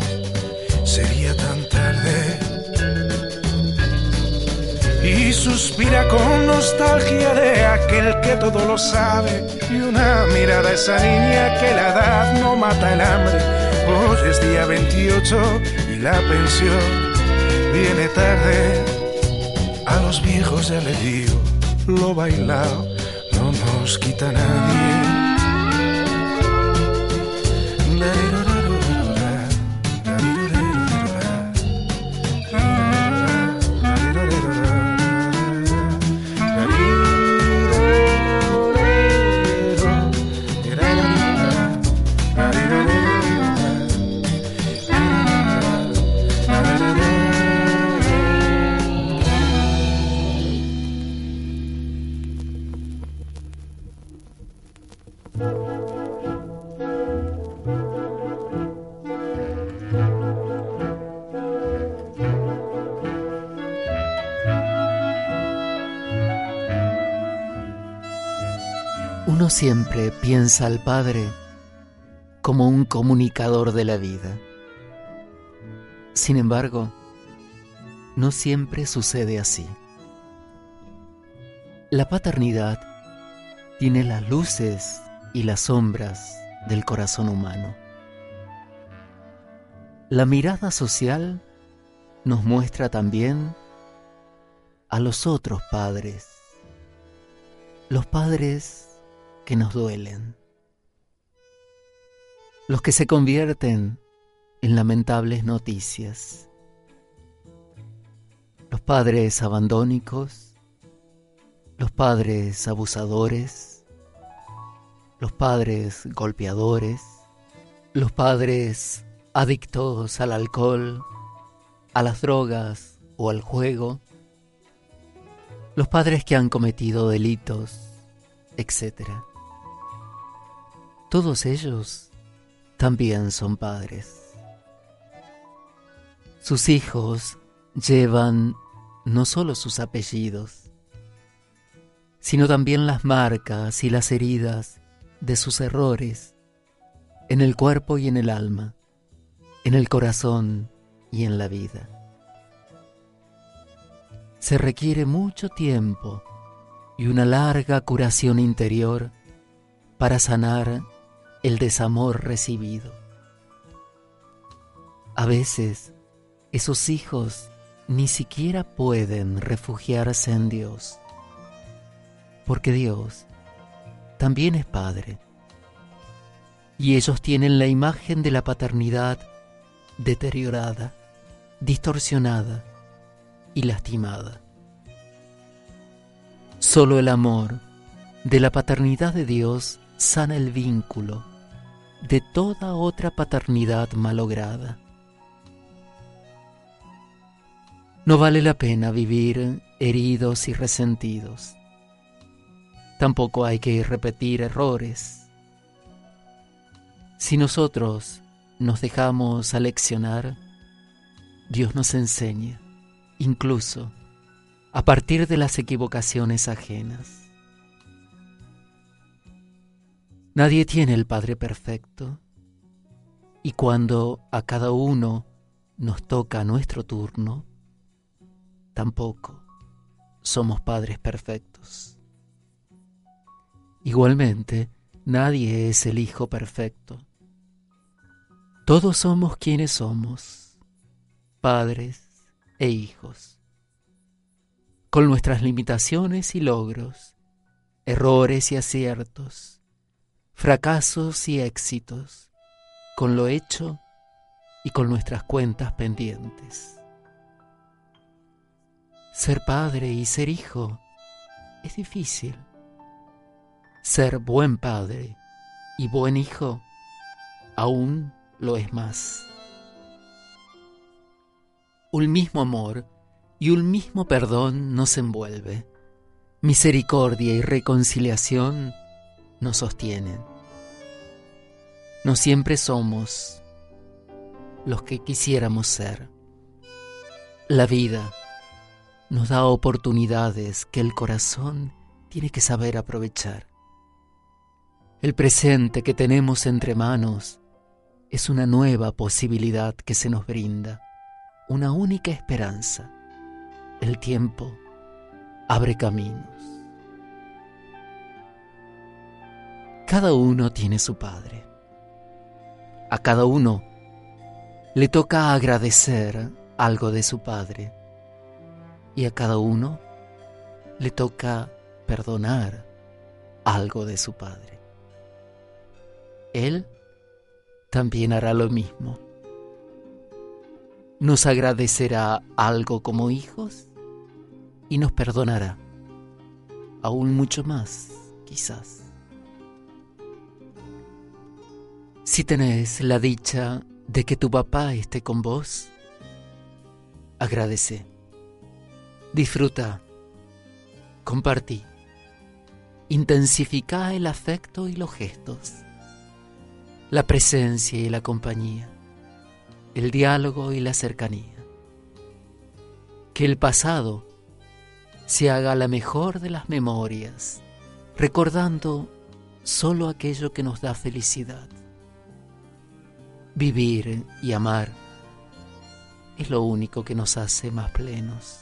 sería tan tarde. Y suspira con nostalgia de aquel que todo lo sabe y una mirada esa niña que la edad no mata el hambre Hoy es día 28 y la pensión viene tarde. A los viejos ya le digo, lo bailado no nos quita nadie. Siempre piensa al Padre como un comunicador de la vida. Sin embargo, no siempre sucede así. La paternidad tiene las luces y las sombras del corazón humano. La mirada social nos muestra también a los otros padres, los padres que nos duelen, los que se convierten en lamentables noticias, los padres abandónicos, los padres abusadores, los padres golpeadores, los padres adictos al alcohol, a las drogas o al juego, los padres que han cometido delitos, etc. Todos ellos también son padres. Sus hijos llevan no solo sus apellidos, sino también las marcas y las heridas de sus errores en el cuerpo y en el alma, en el corazón y en la vida. Se requiere mucho tiempo y una larga curación interior para sanar el desamor recibido. A veces, esos hijos ni siquiera pueden refugiarse en Dios, porque Dios también es Padre, y ellos tienen la imagen de la paternidad deteriorada, distorsionada y lastimada. Solo el amor de la paternidad de Dios sana el vínculo de toda otra paternidad malograda. No vale la pena vivir heridos y resentidos. Tampoco hay que repetir errores. Si nosotros nos dejamos aleccionar, Dios nos enseña, incluso a partir de las equivocaciones ajenas. Nadie tiene el Padre perfecto, y cuando a cada uno nos toca nuestro turno, tampoco somos padres perfectos. Igualmente, nadie es el Hijo perfecto. Todos somos quienes somos, padres e hijos, con nuestras limitaciones y logros, errores y aciertos, fracasos y éxitos, con lo hecho y con nuestras cuentas pendientes. Ser padre y ser hijo es difícil. Ser buen padre y buen hijo aún lo es más. Un mismo amor y un mismo perdón nos envuelve. Misericordia y reconciliación nos sostienen. No siempre somos los que quisiéramos ser. La vida nos da oportunidades que el corazón tiene que saber aprovechar. El presente que tenemos entre manos es una nueva posibilidad que se nos brinda, una única esperanza. El tiempo abre caminos. Cada uno tiene su Padre. A cada uno le toca agradecer algo de su Padre. Y a cada uno le toca perdonar algo de su Padre. Él también hará lo mismo. Nos agradecerá algo como hijos y nos perdonará, aún mucho más, quizás. Si tenés la dicha de que tu papá esté con vos, agradece, disfruta, compartí, intensifica el afecto y los gestos. La presencia y la compañía, el diálogo y la cercanía. Que el pasado se haga la mejor de las memorias, recordando solo aquello que nos da felicidad. Vivir y amar es lo único que nos hace más plenos.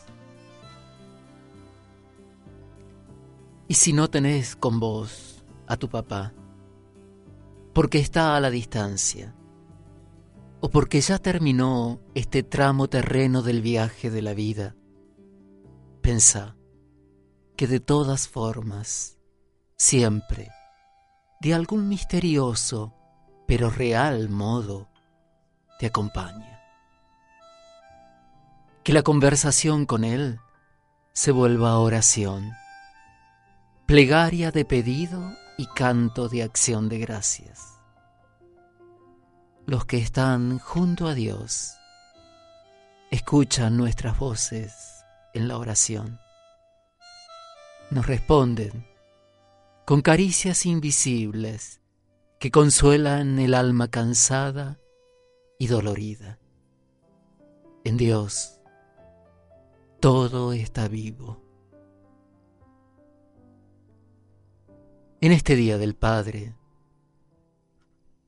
Y si no tenés con vos a tu papá, porque está a la distancia, o porque ya terminó este tramo terreno del viaje de la vida, pensá que de todas formas, siempre, de algún misterioso pero real modo, te acompaña. Que la conversación con Él se vuelva oración, plegaria de pedido y canto de acción de gracias. Los que están junto a Dios escuchan nuestras voces en la oración. Nos responden con caricias invisibles que consuelan el alma cansada y dolorida. En Dios todo está vivo. En este Día del Padre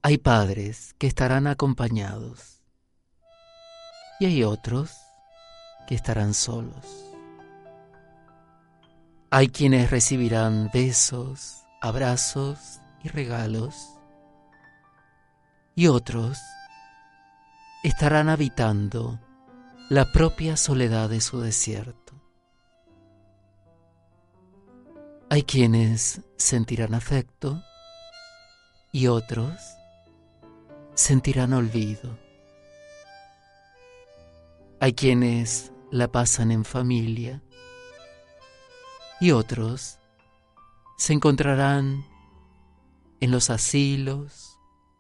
hay padres que estarán acompañados y hay otros que estarán solos. Hay quienes recibirán besos, abrazos y regalos, y otros estarán habitando la propia soledad de su desierto. Hay quienes sentirán afecto y otros sentirán olvido. Hay quienes la pasan en familia y otros se encontrarán en los asilos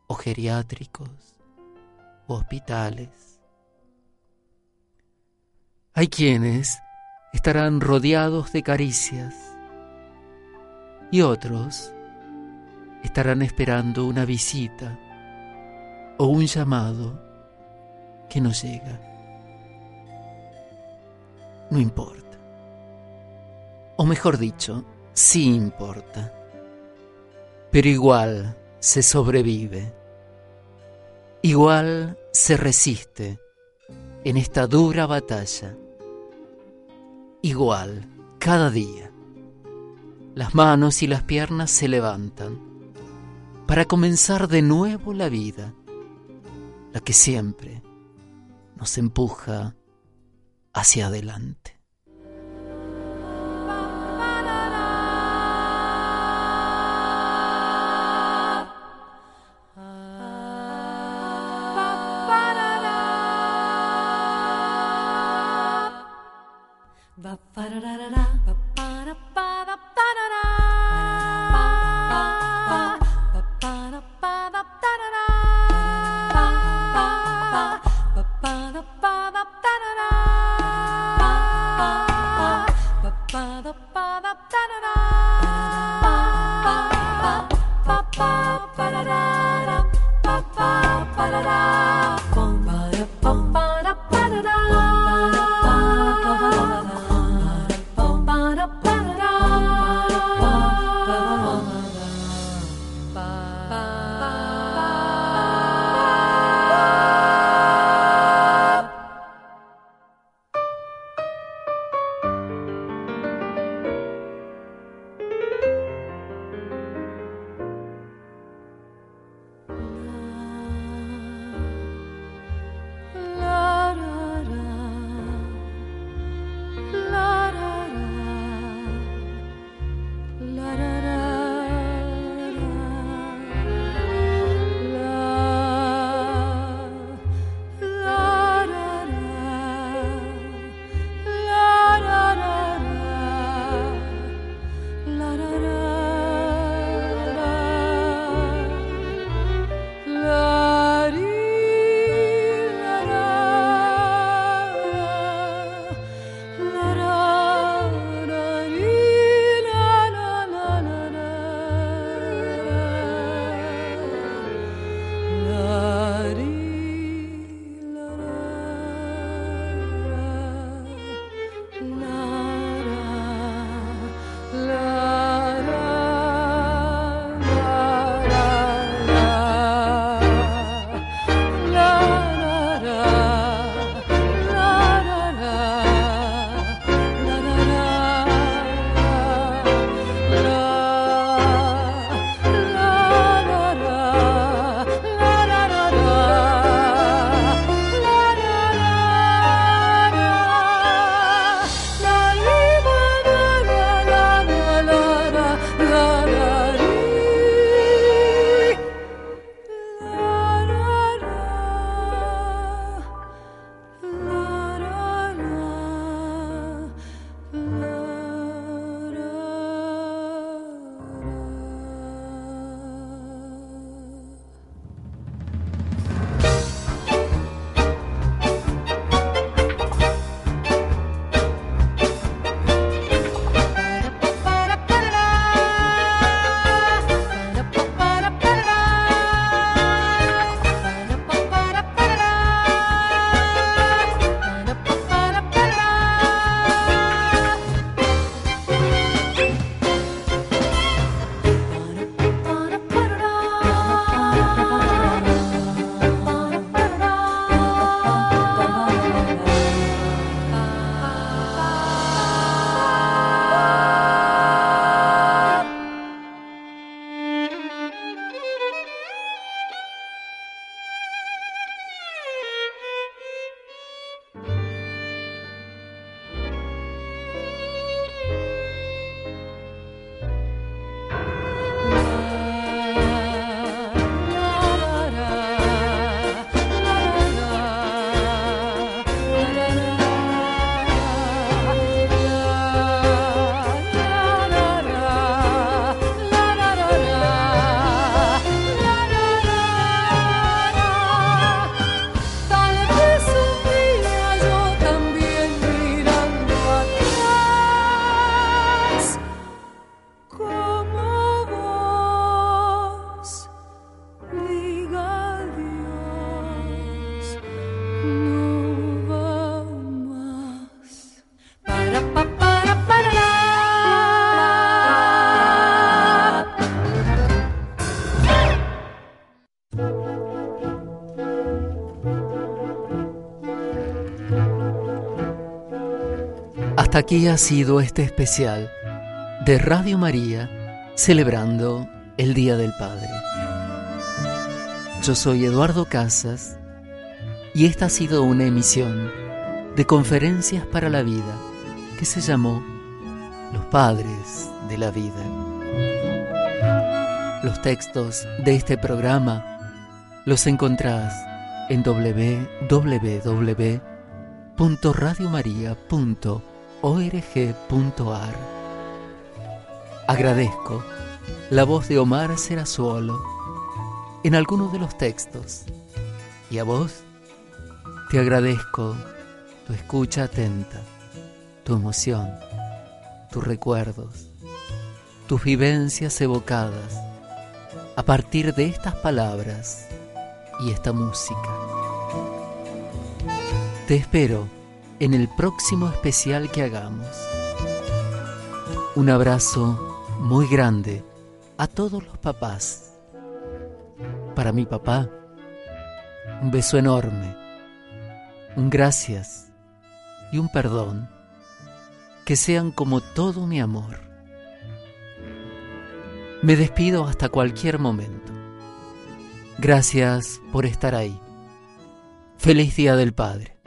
o geriátricos o hospitales. Hay quienes estarán rodeados de caricias y otros estarán esperando una visita o un llamado que no llega. No importa o mejor dicho, sí importa. Pero igual se sobrevive, igual se resiste en esta dura batalla, igual cada día. Las manos y las piernas se levantan para comenzar de nuevo la vida, la que siempre nos empuja hacia adelante. Aquí ha sido este especial de Radio María celebrando el Día del Padre. Yo soy Eduardo Casas y esta ha sido una emisión de Conferencias para la Vida que se llamó Los Padres de la Vida. Los textos de este programa los encontrás en www.radiomaria.org.ar. Agradezco la voz de Omar Serazuolo en algunos de los textos. Y a vos te agradezco tu escucha atenta, tu emoción, tus recuerdos, tus vivencias evocadas a partir de estas palabras y esta música. Te espero en el próximo especial que hagamos. Un abrazo muy grande a todos los papás. Para mi papá, un beso enorme, un gracias y un perdón que sean como todo mi amor. Me despido hasta cualquier momento. Gracias por estar ahí. Feliz Día del Padre.